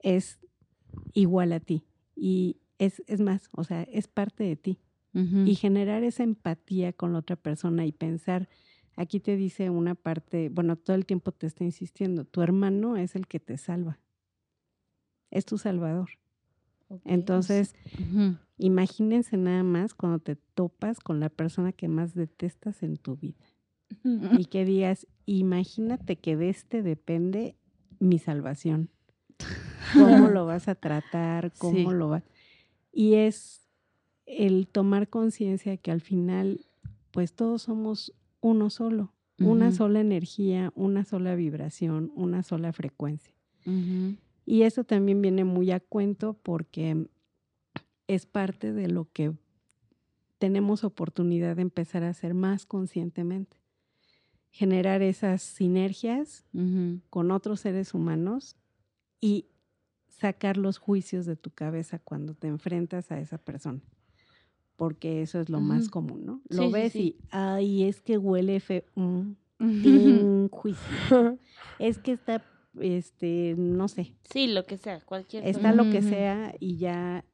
es igual a ti. Y es, es más, o sea, es parte de ti. Y generar esa empatía con la otra persona y pensar, aquí te dice una parte, bueno, todo el tiempo te está insistiendo, tu hermano es el que te salva, es tu salvador. Entonces, imagínense nada más cuando te topas con la persona que más detestas en tu vida y que digas, imagínate que de este depende mi salvación. ¿Cómo lo vas a tratar? ¿Cómo Sí. lo vas? Y es el tomar conciencia que al final, pues todos somos uno solo, una sola energía, una sola vibración, una sola frecuencia. Y eso también viene muy a cuento porque es parte de lo que tenemos oportunidad de empezar a hacer más conscientemente. Generar esas sinergias con otros seres humanos y sacar los juicios de tu cabeza cuando te enfrentas a esa persona. Porque eso es lo más común, ¿no? Lo sí, ves sí. y, ay, es que huele feo. Mm, tin, juicio. Es que está, este, no sé, Sí, lo que sea, cualquier está cosa. lo que sea y ya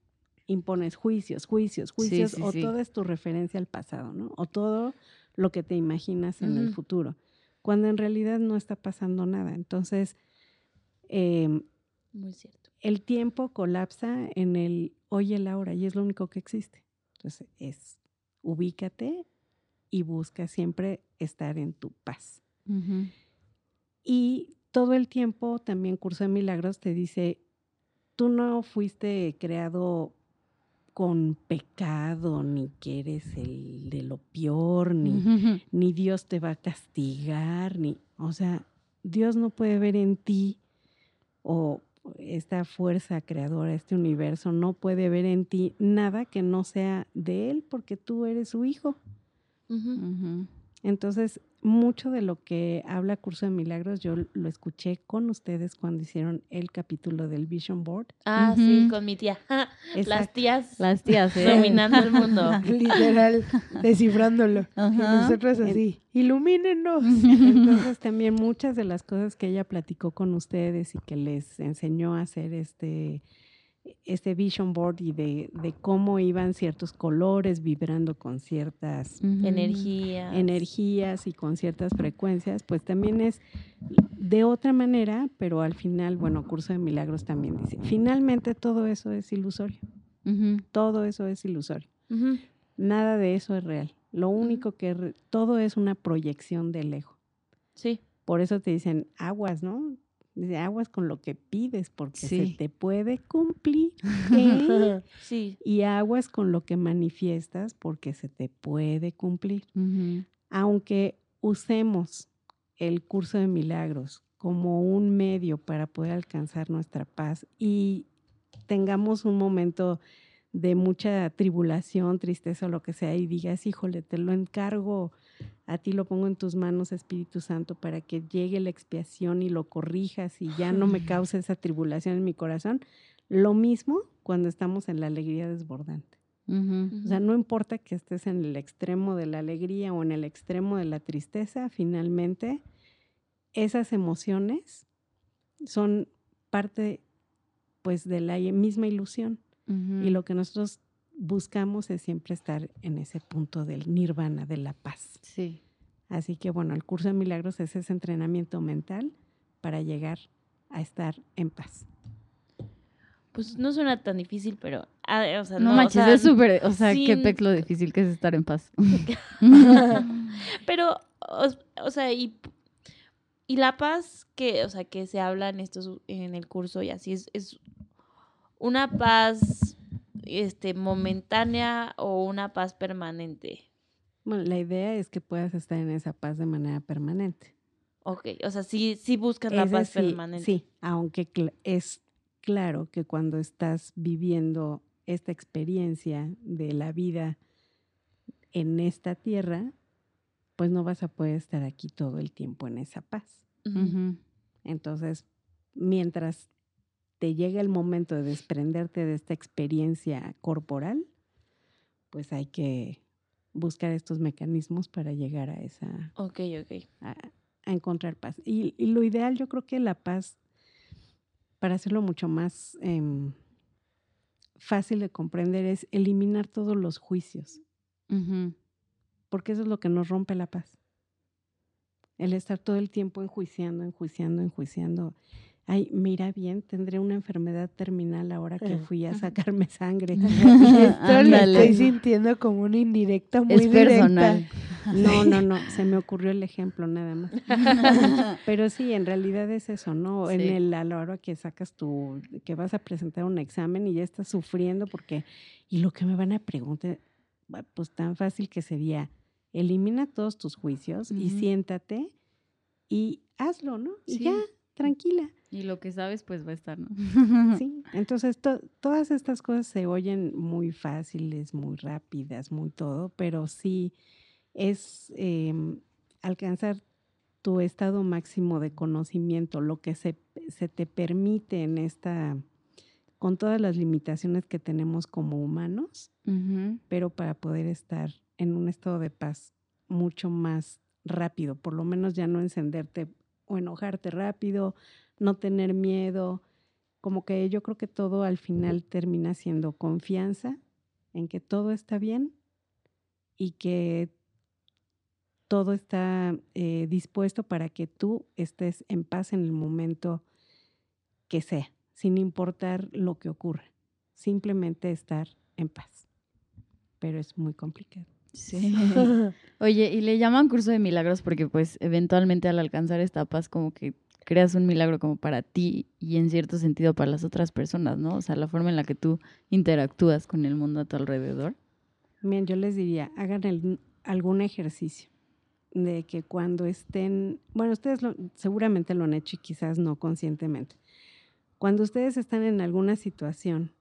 impones juicios, juicios, juicios, o todo es tu referencia al pasado, ¿no? O todo lo que te imaginas en el futuro, cuando en realidad no está pasando nada. Entonces, em, Muy cierto. el tiempo colapsa en el hoy y el ahora y es lo único que existe. Entonces, es ubícate y busca siempre estar en tu paz. Y todo el tiempo también Curso de Milagros te dice, tú no fuiste creado con pecado, ni que eres el de lo peor, ni, ni Dios te va a castigar, ni, o sea, Dios no puede ver en ti o esta fuerza creadora, este universo no puede ver en ti nada que no sea de él porque tú eres su hijo. Entonces, mucho de lo que habla Curso de Milagros, yo lo escuché con ustedes cuando hicieron el capítulo del Vision Board. Ah, sí, con mi tía. Las tías Las tías, ¿eh? dominando el mundo. Literal, descifrándolo. Y Ajá. nosotros así, ilumínenos. Entonces, también muchas de las cosas que ella platicó con ustedes y que les enseñó a hacer este, este Vision Board y de, de cómo iban ciertos colores vibrando con ciertas Ujú. Energía. energías y con ciertas frecuencias, pues también es de otra manera, pero al final, bueno, Curso de Milagros también dice, finalmente todo eso es ilusorio, todo eso es ilusorio, nada de eso es real, lo único que, re- todo es una proyección del ego, Sí. por eso te dicen aguas, ¿no? Dice aguas con lo que pides porque se te puede cumplir. ¿eh? Sí. Y aguas con lo que manifiestas porque se te puede cumplir. Aunque usemos el curso de milagros como un medio para poder alcanzar nuestra paz y tengamos un momento de mucha tribulación, tristeza o lo que sea y digas, híjole, te lo encargo, a ti lo pongo en tus manos, Espíritu Santo, para que llegue la expiación y lo corrijas y ya no me cause esa tribulación en mi corazón. Lo mismo cuando estamos en la alegría desbordante. Ujú. O sea, no importa que estés en el extremo de la alegría o en el extremo de la tristeza, finalmente esas emociones son parte pues de la misma ilusión y lo que nosotros buscamos es siempre estar en ese punto del nirvana, de la paz. Sí. Así que bueno, el curso de milagros es ese entrenamiento mental para llegar a estar en paz. Pues no suena tan difícil, pero. ah, o sea, No, no, o manches, sea, es súper, o sea, qué pex lo difícil que es estar en paz. Pero, o, o sea, y, y la paz que, o sea, que se habla en estos, en el curso y así es, es una paz este momentánea o una paz permanente. Bueno, la idea es que puedas estar en esa paz de manera permanente. Ok, o sea, sí, sí buscas la paz decir, permanente. Sí, aunque cl- es claro que cuando estás viviendo esta experiencia de la vida en esta tierra, pues no vas a poder estar aquí todo el tiempo en esa paz. Entonces, mientras te llega el momento de desprenderte de esta experiencia corporal, pues hay que buscar estos mecanismos para llegar a esa Ok, ok. a, a encontrar paz. Y, y lo ideal, yo creo que la paz, para hacerlo mucho más em, fácil de comprender es eliminar todos los juicios, porque eso es lo que nos rompe la paz. El estar todo el tiempo enjuiciando, enjuiciando, enjuiciando. Ay, mira bien, tendré una enfermedad terminal ahora que fui a sacarme sangre. Esto lo estoy sintiendo como una indirecta muy Es directa. personal. No, no, no, se me ocurrió el ejemplo nada más. Pero sí, en realidad es eso, ¿no? En el a la hora que sacas tu, que vas a presentar un examen y ya estás sufriendo porque, y lo que me van a preguntar, va, pues tan fácil que sería, elimina todos tus juicios y siéntate y hazlo, ¿no? Y Sí. ya, tranquila. Y lo que sabes, pues va a estar, ¿no? Sí, entonces to- todas estas cosas se oyen muy fáciles, muy rápidas, muy todo, pero sí es em, alcanzar tu estado máximo de conocimiento, lo que se, se te permite en esta, con todas las limitaciones que tenemos como humanos, pero para poder estar en un estado de paz mucho más rápido, por lo menos ya no encenderte o enojarte rápido, no tener miedo, como que yo creo que todo al final termina siendo confianza en que todo está bien y que todo está eh, dispuesto para que tú estés en paz en el momento que sea, sin importar lo que ocurra, simplemente estar en paz. Pero es muy complicado. Sí. Oye, y le llaman curso de milagros porque pues eventualmente al alcanzar esta paz como que creas un milagro como para ti y en cierto sentido para las otras personas, ¿no? O sea, la forma en la que tú interactúas con el mundo a tu alrededor. Bien, yo les diría, hagan el- algún ejercicio de que cuando estén, bueno, ustedes lo- seguramente lo han hecho y quizás no conscientemente. Cuando ustedes están en alguna situación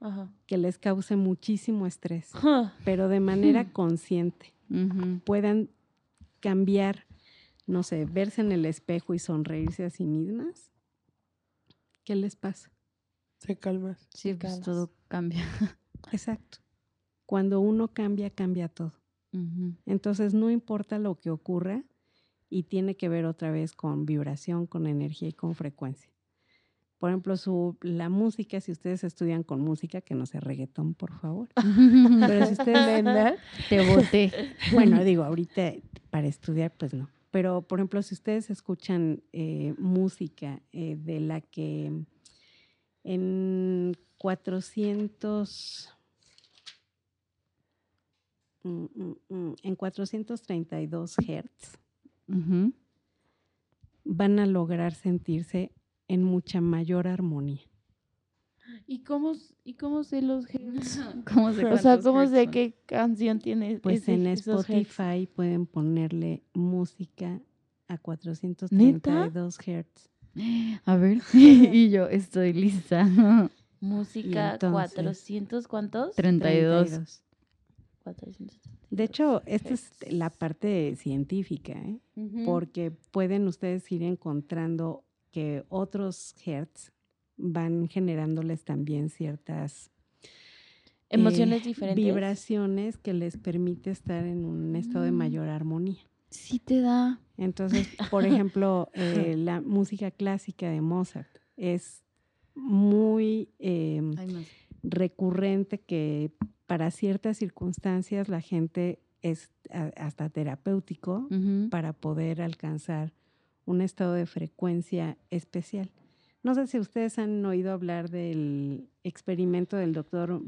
Ajá. que les cause muchísimo estrés, pero de manera consciente, puedan cambiar, no sé, verse en el espejo y sonreírse a sí mismas, ¿qué les pasa? Se calmas. Sí, pues calmas. todo cambia. Exacto. Cuando uno cambia, cambia todo. Entonces, no importa lo que ocurra y tiene que ver otra vez con vibración, con energía y con frecuencia. Por ejemplo, su, la música, si ustedes estudian con música, que no sea reggaetón, por favor. Pero si ustedes Nena, Te boté. Bueno, digo, ahorita para estudiar, pues no. Pero, por ejemplo, si ustedes escuchan eh, música eh, de la que en 400... mm, mm, mm, en 432 hertz Ujú. van a lograr sentirse en mucha mayor armonía. ¿Y cómo, ¿Y cómo sé los sé O sea, ¿cómo sé qué canción tiene Pues ese- en hertz? Spotify pueden ponerle música a 432 hertz. A ver. y yo estoy lista. Música entonces- 400, ¿cuántos? 32. 32. 432. De hecho, esta es la parte científica, ¿eh? Porque pueden ustedes ir encontrando que otros hertz van generándoles también ciertas eh, Emociones diferentes. vibraciones que les permite estar en un estado de Mm. mayor armonía. Sí te da. Entonces, por ejemplo, eh, la música clásica de Mozart es muy eh, más. recurrente que para ciertas circunstancias la gente es hasta terapéutico para poder alcanzar un estado de frecuencia especial. No sé si ustedes han oído hablar del experimento del doctor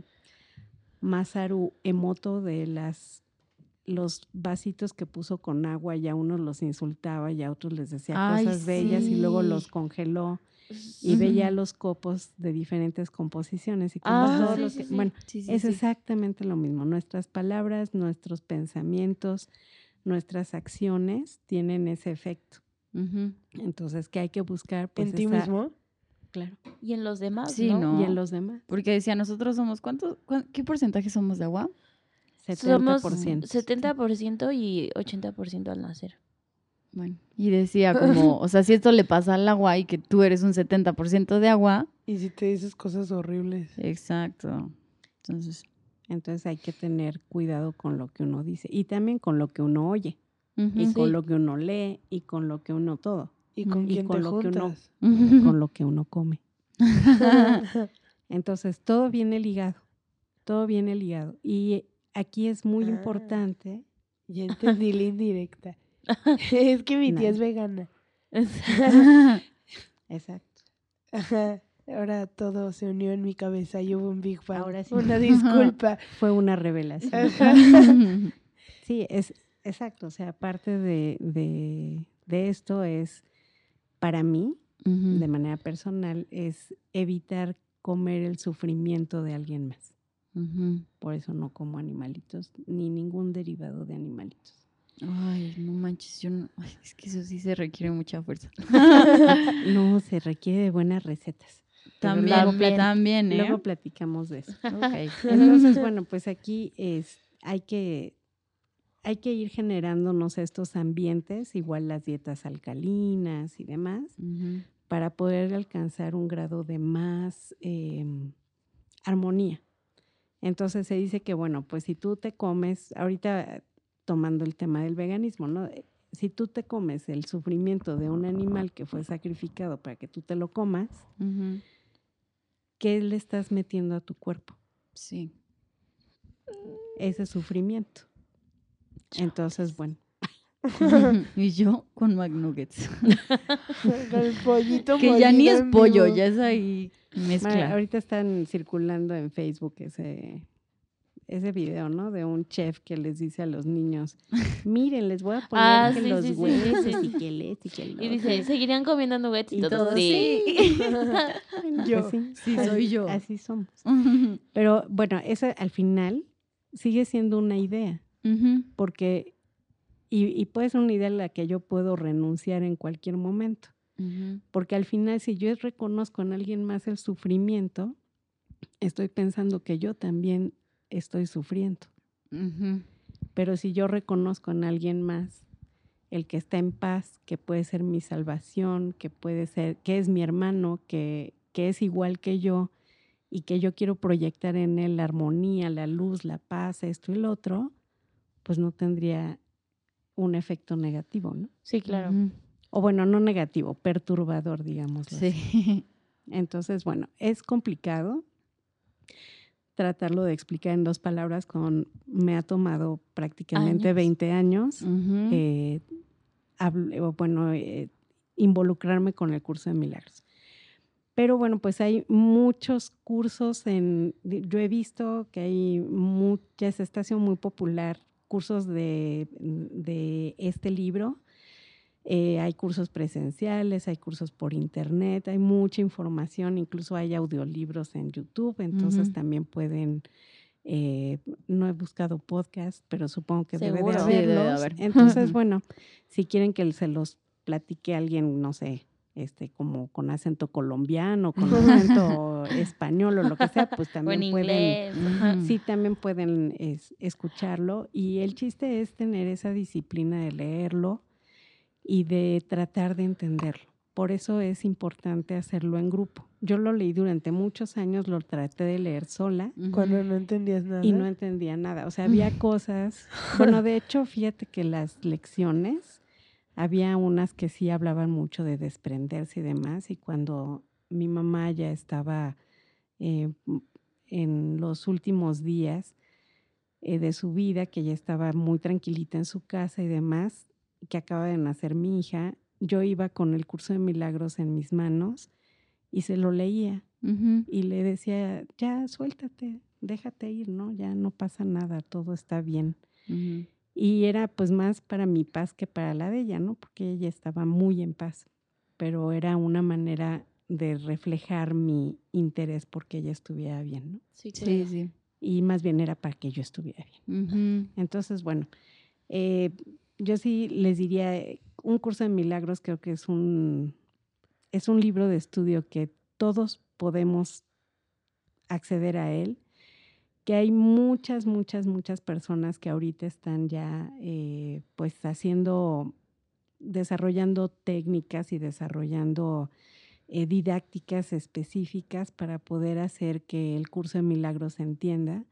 Masaru Emoto de las los vasitos que puso con agua y a unos los insultaba y a otros les decía Ay, cosas bellas y luego los congeló y veía los copos de diferentes composiciones y como Ah, todos sí, que- sí. bueno, es exactamente lo mismo. Nuestras palabras, nuestros pensamientos, nuestras acciones tienen ese efecto. Entonces, ¿qué hay que buscar? Pues en ti esa- mismo. Claro. Y en los demás, Sí, ¿no? ¿no? Y en los demás, Porque decía, nosotros somos, ¿cuántos? cuán- ¿Qué porcentaje somos de agua? Somos 70%. 70% y 80% al nacer. Bueno, y decía como, o sea, si esto le pasa al agua y que tú eres un 70% de agua, Y si te dices cosas horribles. exacto. Entonces, Entonces hay que tener cuidado con lo que uno dice y también con lo que uno oye y Sí. con lo que uno lee y con lo que uno todo, ¿Y con Y quién con te lo que uno- con lo que uno come. Entonces, todo viene ligado, todo viene ligado. Y aquí es muy Ah. importante. Ya entendí la indirecta. es que mi tía No. es vegana. Exacto. Ajá. Ahora todo se unió en mi cabeza y hubo un Big Bang. Ahora sí. Una disculpa. Fue una revelación. Sí, es exacto. O sea, parte de, de, de esto es, para mí, Ujú. de manera personal, es evitar comer el sufrimiento de alguien más. Ujú. Por eso no como animalitos, ni ningún derivado de animalitos. Ay, no manches, yo no. ay, es que eso sí se requiere mucha fuerza. No, se requiere de buenas recetas. También, luego, También. ¿eh? luego platicamos de eso. Ok. Entonces, bueno, pues aquí es, hay que, hay que ir generándonos estos ambientes, igual las dietas alcalinas y demás, para poder alcanzar un grado de más em, armonía. Entonces se dice que, bueno, pues si tú te comes, ahorita tomando el tema del veganismo, ¿no? Eh, Si tú te comes el sufrimiento de un animal que fue sacrificado para que tú te lo comas. ¿qué le estás metiendo a tu cuerpo? Sí. Ese sufrimiento. Entonces, bueno, y yo con McNuggets. Con el pollito que ya ni es pollo, vivo. ya es ahí mezcla. ahorita están circulando en Facebook ese, ese video, ¿no? De un chef que les dice a los niños, miren, les voy a poner Ah, que sí, los sí, sí, sí, huesos sí, y que les y que Y dice, otro". ¿seguirían comiendo nuggets? Y, Y todos, todos, sí. Pues Yo. sí, Sí, así- soy yo. Así somos. Pero bueno, eso al final sigue siendo una idea, Porque, y, y puede ser una idea a la que yo puedo renunciar en cualquier momento. Ujú. Porque al final, si yo reconozco en alguien más el sufrimiento, estoy pensando que yo también estoy sufriendo. Ujú. Pero si yo reconozco en alguien más el que está en paz, que puede ser mi salvación, que puede ser, que es mi hermano, que, que es igual que yo, y que yo quiero proyectar en él la armonía, la luz, la paz, esto y lo otro, pues no tendría un efecto negativo, ¿no? Sí, claro. O bueno, no negativo, perturbador, digamos. Sí. Entonces, bueno, es complicado tratarlo de explicar en dos palabras con me ha tomado prácticamente Años. 20 años eh, o bueno eh, involucrarme con el curso de milagros. Pero bueno, pues hay muchos cursos en, yo he visto que hay muchas, está siendo muy popular cursos de, de este libro. Eh, hay cursos presenciales, hay cursos por internet, hay mucha información, incluso hay audiolibros en YouTube, entonces también pueden, eh, no he buscado podcast, pero supongo que debe de. Sí, debe de haberlos. haber. Entonces, bueno, si quieren que se los platique alguien, no sé, este, como con acento colombiano, con acento español o lo que sea, pues O también pueden, inglés. sí, también pueden es- escucharlo. Y el chiste es tener esa disciplina de leerlo y de tratar de entenderlo. Por eso es importante hacerlo en grupo. Yo lo leí durante muchos años, lo traté de leer sola. Cuando no entendías nada. y no entendía nada. O sea, había cosas. Bueno, de hecho, fíjate que las lecciones, había unas que sí hablaban mucho de desprenderse y demás. Y cuando mi mamá ya estaba eh, en los últimos días eh, de su vida, que ya estaba muy tranquilita en su casa y demás, que acaba de nacer mi hija, yo iba con el curso de milagros en mis manos y se lo leía y le decía, ya suéltate, déjate ir, ¿no? Ya no pasa nada, todo está bien. Y era pues más para mi paz que para la de ella, ¿no? Porque ella estaba muy en paz, pero era una manera de reflejar mi interés porque ella estuviera bien, ¿no? Sí, Sí, claro. sí. Y más bien era para que yo estuviera bien. Entonces, bueno, eh, yo sí les diría, un curso de milagros creo que es un, es un libro de estudio que todos podemos acceder a él, que hay muchas, muchas, muchas personas que ahorita están ya eh, pues haciendo, desarrollando técnicas y desarrollando eh, didácticas específicas para poder hacer que el curso de milagros se entienda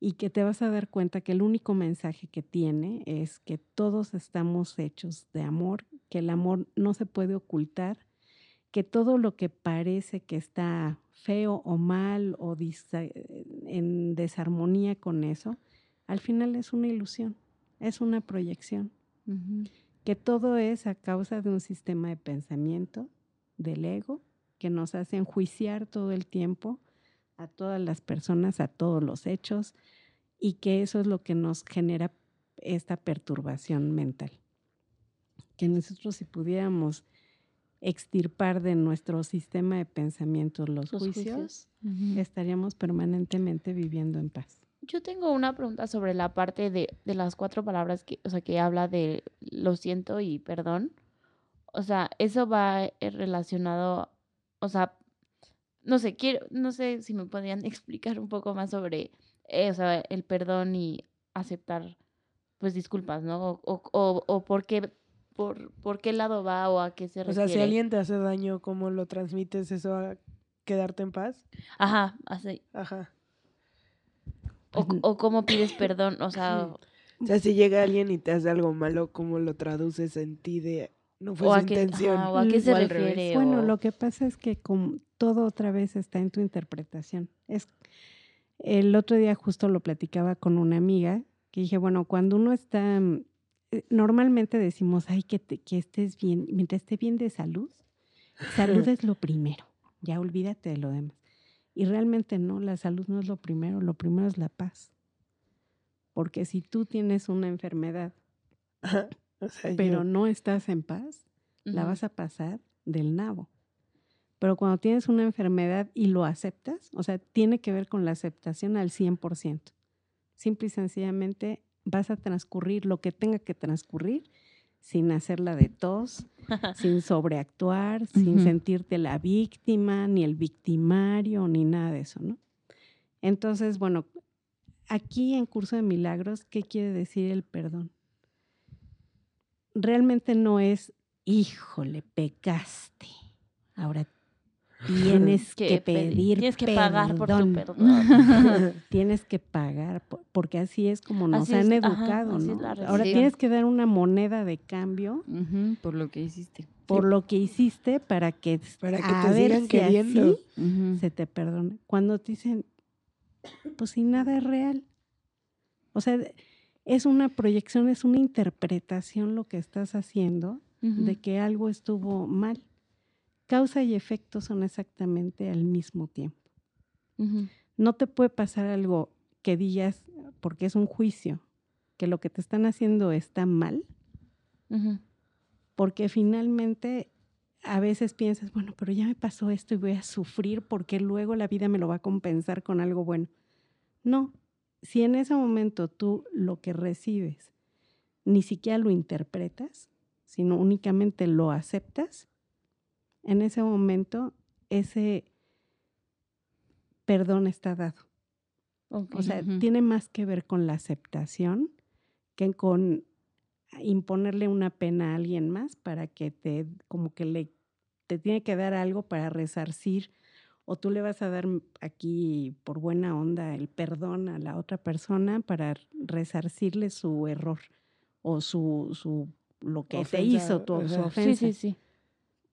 y que te vas a dar cuenta que el único mensaje que tiene es que todos estamos hechos de amor, que el amor no se puede ocultar, que todo lo que parece que está feo o mal o en desarmonía con eso, al final es una ilusión, es una proyección que todo es a causa de un sistema de pensamiento del ego que nos hace enjuiciar todo el tiempo a todas las personas, a todos los hechos, y que eso es lo que nos genera esta perturbación mental. Que nosotros si pudiéramos extirpar de nuestro sistema de pensamientos los, Los juicios, estaríamos permanentemente viviendo en paz. Yo tengo una pregunta sobre la parte de, de las cuatro palabras que, o sea, que habla de lo siento y perdón. O sea, eso va eh, relacionado, o sea, no sé, quiero, no sé si me podrían explicar un poco más sobre, eh, o sea, el perdón y aceptar, pues, disculpas, ¿no? O, o, o, o por qué, por, por qué lado va o a qué se O refiere. sea, si alguien te hace daño, ¿cómo lo transmites eso a quedarte en paz? Ajá, así. Ajá. O, Pues, o cómo pides perdón, o sea, O sea, si llega alguien y te hace algo malo, ¿cómo lo traduces en ti de no fue o su a qué, intención? ajá, o a qué Mm, se o refiere. Bueno, o- lo que pasa es que como todo otra vez está en tu interpretación. Es el otro día justo lo platicaba con una amiga que dije, bueno, cuando uno está mm, normalmente decimos, "Ay, que te- que estés bien, mientras esté bien de salud, salud es lo primero. Ya olvídate de lo demás." Y realmente no, la salud no es lo primero, lo primero es la paz. Porque si tú tienes una enfermedad, Ajá. O sea, pero yo- no estás en paz, la vas a pasar del nabo. Pero cuando tienes una enfermedad y lo aceptas, o sea, tiene que ver con la aceptación al 100%. Simple y sencillamente vas a transcurrir lo que tenga que transcurrir sin hacerla de tos, sin sobreactuar, sin sentirte la víctima, ni el victimario, ni nada de eso, ¿no? Entonces, bueno, aquí en Curso de Milagros, ¿qué quiere decir el perdón? Realmente no es, híjole, pecaste. Ahora tienes que, pe- pedir Tienes que pagar por tu perdón. perdón. Tienes que pagar, po- porque así es como nos Así han es, educado, ¿no? Ahora tienes que dar una moneda de cambio Por lo que hiciste. por lo que hiciste para que, Para que a te ver sigan si queriendo. así se te perdone. Cuando te dicen, pues si nada es real. O sea, es una proyección, es una interpretación lo que estás haciendo de que algo estuvo mal. Causa y efecto son exactamente al mismo tiempo. No te puede pasar algo que digas, porque es un juicio, que lo que te están haciendo está mal, porque finalmente a veces piensas, bueno, pero ya me pasó esto y voy a sufrir porque luego la vida me lo va a compensar con algo bueno. No, si en ese momento tú lo que recibes ni siquiera lo interpretas, sino únicamente lo aceptas, en ese momento ese perdón está dado. O sea, tiene más que ver con la aceptación que con imponerle una pena a alguien más para que te, como que le, te tiene que dar algo para resarcir o tú le vas a dar aquí por buena onda el perdón a la otra persona para resarcirle su error o su, su lo que te Ofensa, hizo, tu, su ajá. sí, ofensa. sí, sí.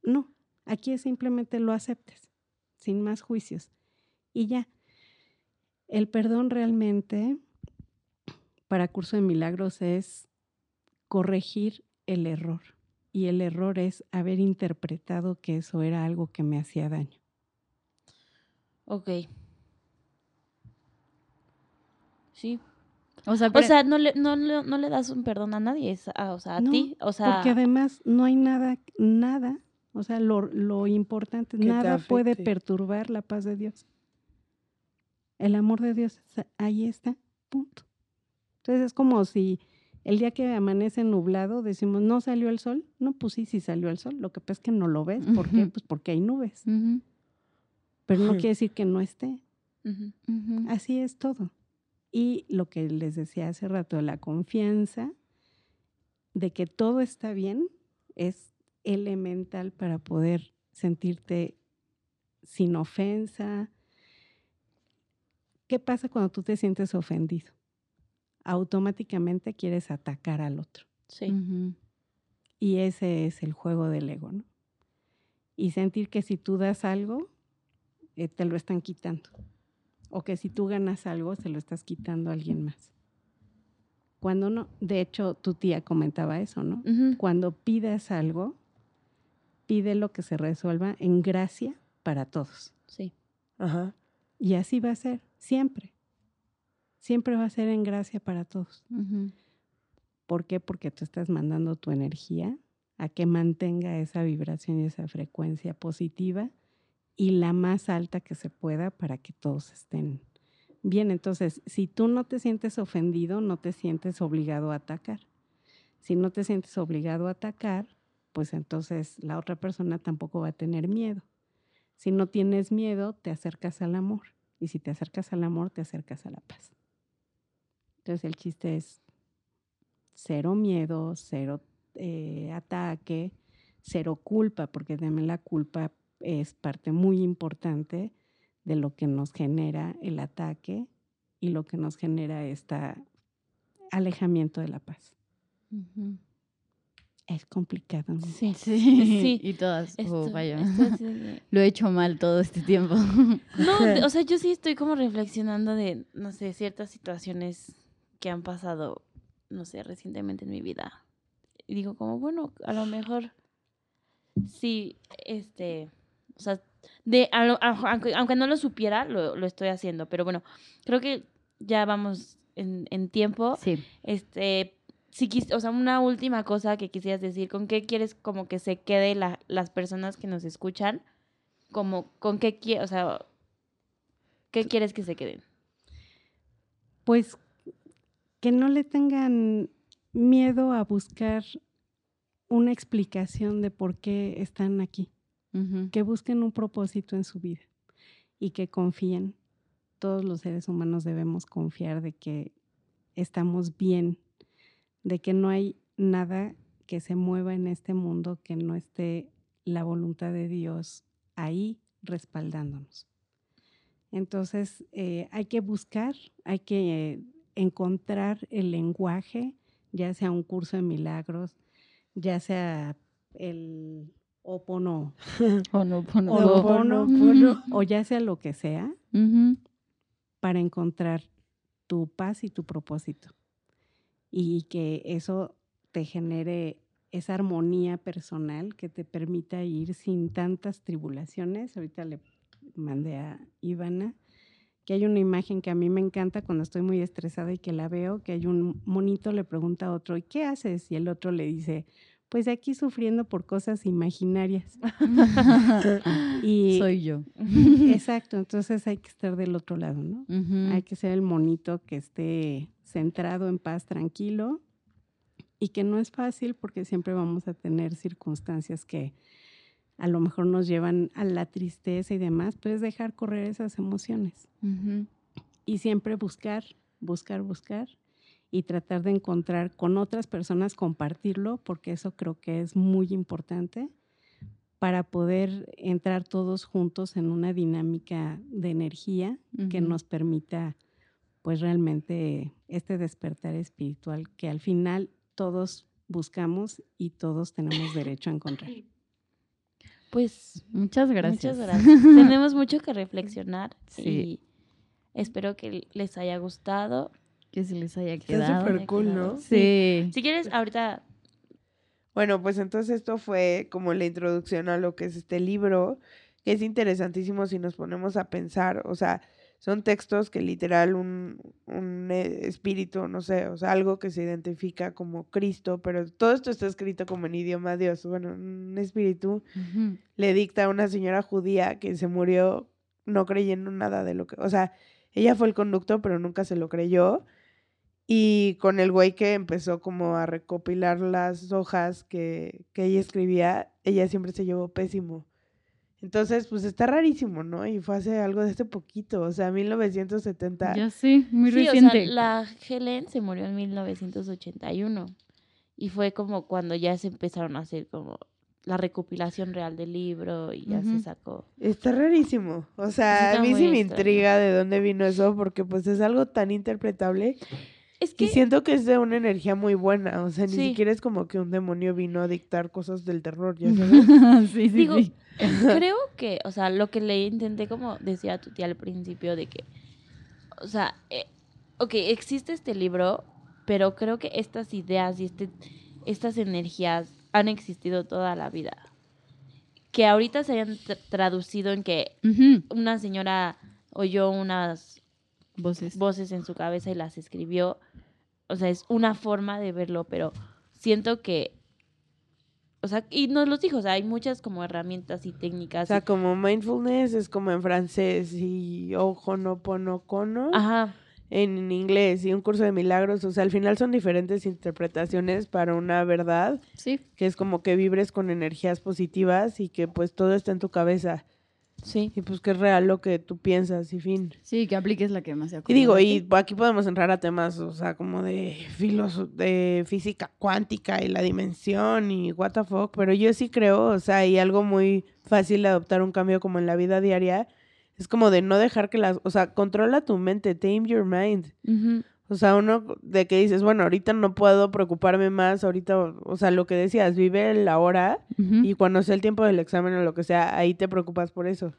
No, aquí es simplemente lo aceptas, sin más juicios. Y ya. El perdón realmente para Curso de Milagros es corregir el error. Y el error es haber interpretado que eso era algo que me hacía daño. Ok. Sí. O sea, O sea, no le, no, le- no le das un perdón a nadie, es a- o sea, a No, ti. O sea, Porque además no hay nada, nada, o sea, lo, lo importante, nada puede perturbar la paz de Dios. El amor de Dios, ahí está, punto. Entonces es como si el día que amanece nublado decimos, ¿no salió el sol? No, pues sí, sí salió el sol. Lo que pasa es que no lo ves. ¿Por qué? Pues porque hay nubes. Pero no quiere decir que no esté. Así es todo. Y lo que les decía hace rato, la confianza de que todo está bien es elemental para poder sentirte sin ofensa. ¿Qué pasa cuando tú te sientes ofendido? Automáticamente quieres atacar al otro. sí. Y ese es el juego del ego, ¿no? y sentir que si tú das algo, eh, te lo están quitando. O que si tú ganas algo, se lo estás quitando a alguien más. Cuando no, de hecho, tu tía comentaba eso, ¿no? Cuando pidas algo, pide lo que se resuelva en gracia para todos. Sí. Ajá. Y así va a ser, siempre. Siempre va a ser en gracia para todos. Ujú. ¿Por qué? Porque tú estás mandando tu energía a que mantenga esa vibración y esa frecuencia positiva y la más alta que se pueda para que todos estén bien. Entonces, si tú no te sientes ofendido, no te sientes obligado a atacar. Si no te sientes obligado a atacar, pues entonces la otra persona tampoco va a tener miedo. Si no tienes miedo, te acercas al amor. Y si te acercas al amor, te acercas a la paz. Entonces el chiste es cero miedo, cero eh, ataque, cero culpa, porque también la culpa es parte muy importante de lo que nos genera el ataque y lo que nos genera este alejamiento de la paz. Ujú. Es complicado, ¿no? Sí. Sí. Sí. Y todas. oh, Esto- vaya. esto así de- Lo he hecho mal todo este tiempo. No, o sea, yo sí estoy como reflexionando de, no sé, ciertas situaciones que han pasado, no sé, recientemente en mi vida. Y digo como, bueno, a lo mejor sí, este, o sea, de, a lo- a- aunque, aunque no lo supiera, lo, lo estoy haciendo. Pero bueno, creo que ya vamos en, en tiempo. Sí. Este, si quis- o sea, una última cosa que quisieras decir, ¿con qué quieres como que se quede la- las personas que nos escuchan? Como, ¿con qué quieres, o sea, qué quieres que se queden? Pues que no le tengan miedo a buscar una explicación de por qué están aquí, que busquen un propósito en su vida y que confíen. Todos los seres humanos debemos confiar de que estamos bien, de que no hay nada que se mueva en este mundo que no esté la voluntad de Dios ahí respaldándonos. Entonces, eh, hay que buscar, hay que encontrar el lenguaje, ya sea un curso de milagros, ya sea el opono, O ya sea lo que sea, para encontrar tu paz y tu propósito. Y que eso te genere esa armonía personal que te permita ir sin tantas tribulaciones. Ahorita le mandé a Ivana que hay una imagen que a mí me encanta cuando estoy muy estresada y que la veo, que hay un monito le pregunta a otro, ¿y qué haces? Y el otro le dice, pues aquí sufriendo por cosas imaginarias. y Soy yo. exacto, entonces hay que estar del otro lado, ¿no? Ujú. Hay que ser el monito que esté centrado en paz, tranquilo, y que no es fácil porque siempre vamos a tener circunstancias que a lo mejor nos llevan a la tristeza y demás, puedes dejar correr esas emociones Ujú. y siempre buscar, buscar, buscar y tratar de encontrar con otras personas, compartirlo, porque eso creo que es muy importante para poder entrar todos juntos en una dinámica de energía que nos permita pues realmente este despertar espiritual que al final todos buscamos y todos tenemos derecho a encontrar. Pues Muchas gracias. muchas gracias. Tenemos mucho que reflexionar Sí. y espero que les haya gustado. Que se les haya Está quedado. súper cool, ¿no? Sí. Si quieres, ahorita Bueno, pues entonces esto fue como la introducción a lo que es este libro, que es interesantísimo si nos ponemos a pensar, o sea, son textos que literal un, un eh, espíritu, no sé, o sea, algo que se identifica como Cristo, pero todo esto está escrito como en idioma Dios, bueno, un espíritu le dicta a una señora judía que se murió no creyendo nada de lo que, o sea, ella fue el conducto, pero nunca se lo creyó. Y con el güey que empezó como a recopilar las hojas que, que ella escribía, ella siempre se llevó pésimo. Entonces, pues está rarísimo, ¿no? Y fue hace algo de este poquito, o sea, 1970. Ya sí, muy sí, o sea, reciente. la Helen se murió en 1981 y fue como cuando ya se empezaron a hacer como la recopilación real del libro y ya se sacó. Está rarísimo. O sea, está a mí sí me extraño. intriga de dónde vino eso, porque pues es algo tan interpretable Es Y siento que es de una energía muy buena, o sea, ni Sí. siquiera es como que un demonio vino a dictar cosas del terror, ya sabes. sí, sí, Digo, sí. creo que, o sea, lo que le intenté como decía tu tía al principio de que, o sea, eh, ok, existe este libro, pero creo que estas ideas y este, estas energías han existido toda la vida. Que ahorita se hayan tra- traducido en que una señora oyó unas Voces. voces en su cabeza y las escribió. O sea, es una forma de verlo, pero siento que, o sea, y nos los dijo, o sea, hay muchas como herramientas y O técnicas. sea, y- como mindfulness es como en francés y Ho'oponopono Ajá, en inglés y un curso de milagros, o sea, al final son diferentes interpretaciones para una verdad, Sí. que es como que vibres con energías positivas y que pues todo está en tu cabeza sí. y pues que es real lo que tú piensas y fin. Sí, que apliques la que más se Y digo, y aquí podemos entrar a temas, o sea, como de de física cuántica y la dimensión y what the fuck, pero yo sí creo, o sea, y algo muy fácil de adoptar un cambio como en la vida diaria, es como de no dejar que las, o sea, controla tu mente, tame your mind. O sea, uno de que dices, bueno, ahorita no puedo preocuparme más, ahorita, o sea, lo que decías, vive el ahora Ujú. y cuando sea el tiempo del examen o lo que sea, ahí te preocupas por eso.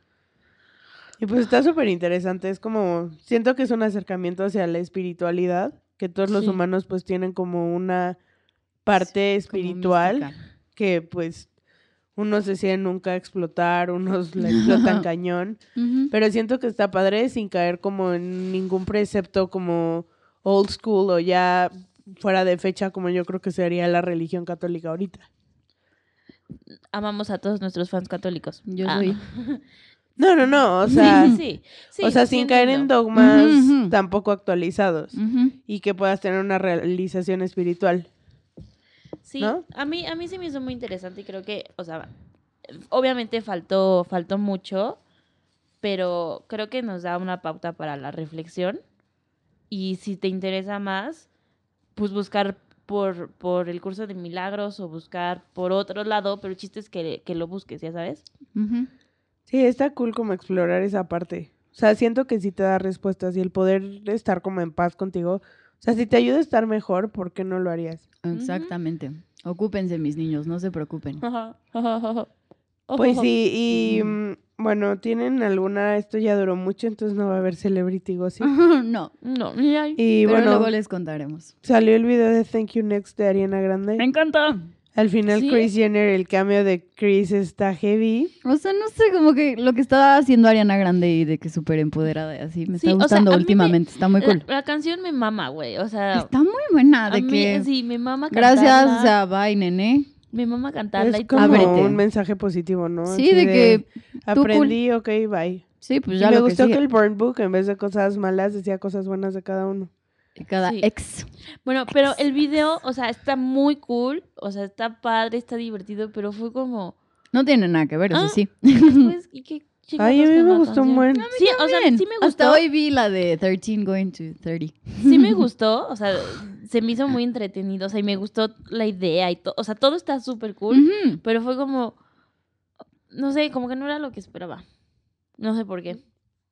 Y pues está súper interesante, es como, siento que es un acercamiento hacia la espiritualidad, que todos los humanos pues tienen como una parte espiritual que pues unos deciden nunca explotar, unos la explotan cañón, pero siento que está padre sin caer como en ningún precepto como old school o ya fuera de fecha como yo creo que sería la religión católica ahorita. Amamos a todos nuestros fans católicos. Yo Ah. soy. No, no, no, o sea, sí, sí, sí, o sea, sin caer en dogmas tampoco actualizados y que puedas tener una realización espiritual. Sí, ¿no? a mí, a mí sí me hizo muy interesante y creo que, o sea, obviamente faltó, faltó mucho, pero creo que nos da una pauta para la reflexión. Y si te interesa más, pues buscar por, por el curso de milagros o buscar por otro lado, pero el chiste es que, que lo busques, ya sabes. Sí, está cool como explorar esa parte. O sea, siento que sí te da respuestas y el poder estar como en paz contigo. O sea, si te ayuda a estar mejor, ¿por qué no lo harías? Exactamente. Ocúpense, mis niños, no se preocupen. Pues sí, y bueno, ¿tienen alguna? Esto ya duró mucho, entonces no va a haber Celebrity Gossip. no, No. Y pero bueno, luego les contaremos. salió el video de Thank You Next de Ariana Me Grande. encanta. Al final, ¿Sí? Chris Jenner, el cambio de Chris está heavy. O sea, no sé, como que lo que está haciendo Ariana Grande y de que súper empoderada y así, me Sí, está o sea, gustando a mí me- últimamente, está muy La, cool. la canción me mama, güey. O sea, Está muy buena, a de mí que... sí, me mama Gracias, cantarla. o sea, bye, nene. Me mama cantarla y Es todo. como Ábrete. un mensaje positivo, ¿no? Sí, Así de que tú. Aprendí, ok, bye. Sí, pues Y ya me lo que gustó que, el Burn Book, en vez de cosas malas, decía cosas buenas de cada uno. Cada Sí. ex. Bueno, pero el video, o sea, está muy cool, o sea, está padre, está divertido, pero fue como, No tiene nada que ver, eso Ah, sí. después, ¿y qué Ay, a mí con me gustó un buen. Sí, o sea, sí me gustó, Hasta hoy vi la de 13 going to 30. sí me gustó, o sea, se me hizo muy entretenido, o sea, y me gustó la idea y todo, o sea, todo está súper cool, pero fue como, no sé, como que no era lo que esperaba. No sé por qué.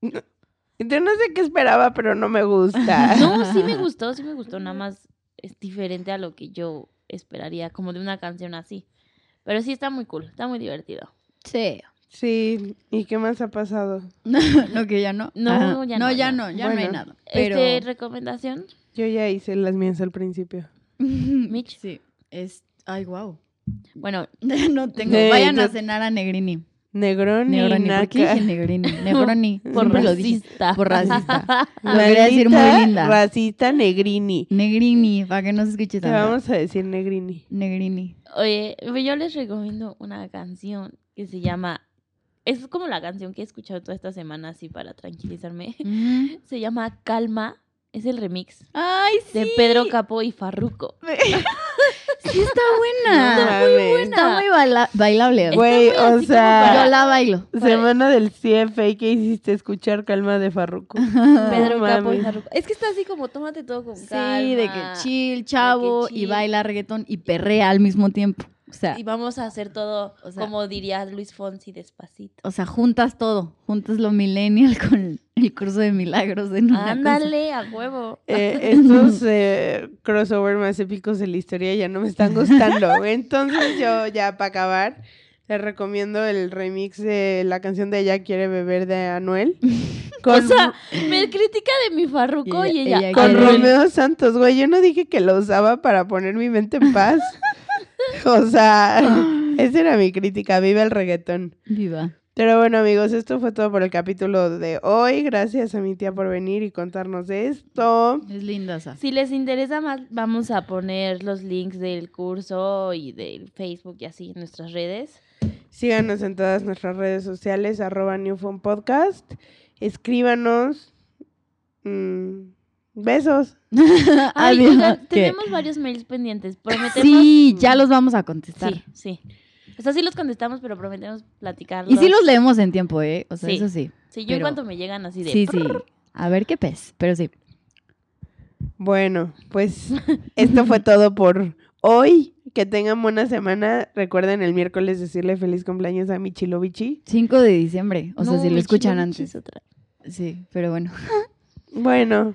Yo no sé qué esperaba, pero no me gusta. No, sí me gustó, sí me gustó, nada más es diferente a lo que yo esperaría, como de una canción así. Pero sí está muy cool, está muy divertido. Sí. Sí, ¿y qué más ha pasado? no, que ya no. No, Ajá. ya no. no, ya no, ya no hay nada. Pero... Este, recomendación, Yo ya hice las mías al principio. Mitch. Sí. Es... Ay, wow. Bueno, no tengo. Sí, Vayan a cenar a Negrini. Negroni, Negroni. ¿Por qué dije Negrini? Negroni. por racista. Por racista. Lo quería decir muy linda. Racista Negrini. Negrini, para que no se escuche Te tanto. vamos a decir Negrini. Negrini. Oye, yo les recomiendo una canción que se llama. Es como la canción que he escuchado toda esta semana, así para tranquilizarme. Se llama Calma. Es el remix Ay, sí. de Pedro Capo y Farruco. Sí, está buena. mames. Está muy baila- bailable. Güey, muy o sea, Yo la bailo. semana del CFA que hiciste escuchar Calma de Farruko. Pedro No Capo y. Farruco. Es que está así como, tómate todo con calma. Sí, de que chill, chavo, y chill. baila reggaetón y perrea al mismo tiempo. O sea, Y vamos a hacer todo, O sea- como diría Luis Fonsi, despacito. o sea, juntas todo. Juntas lo millennial con El curso de milagros en una cosa. Ándale, a huevo. Eh, estos eh, crossover más épicos de la historia ya no me están gustando. Entonces yo ya para acabar les recomiendo el remix de la canción de Ella quiere beber de Anuel. Con, O sea, me critica de mi farruco Y y ella- con quiere- Romeo Santos, güey. Yo no dije que lo usaba para poner mi mente en paz. O sea, esa era mi crítica. Viva el reggaetón. Viva. Pero bueno, amigos, esto fue todo por el capítulo de hoy. Gracias a mi tía por venir y contarnos esto. Es linda esa. Si les interesa más, vamos a poner los links del curso y del Facebook y así en nuestras redes. Síganos en todas nuestras redes sociales, arroba Newphone Podcast. Escríbanos. Mm, besos. Ay, tenemos varios mails pendientes. Prometemos. Sí, ya los vamos a contestar. Sí, sí. O sea, sí los contestamos, pero prometemos platicarlos. Y sí los leemos en tiempo, ¿eh? O sea, Sí. eso sí. Sí, yo en cuanto me llegan así de. Sí, sí. A ver qué pez, pero sí. Bueno, pues esto fue todo por hoy. Que tengan buena semana. Recuerden el miércoles decirle feliz cumpleaños a Michilovichi. 5 de diciembre. O sea, No, si lo escuchan antes. otra. Sí, pero bueno. Bueno,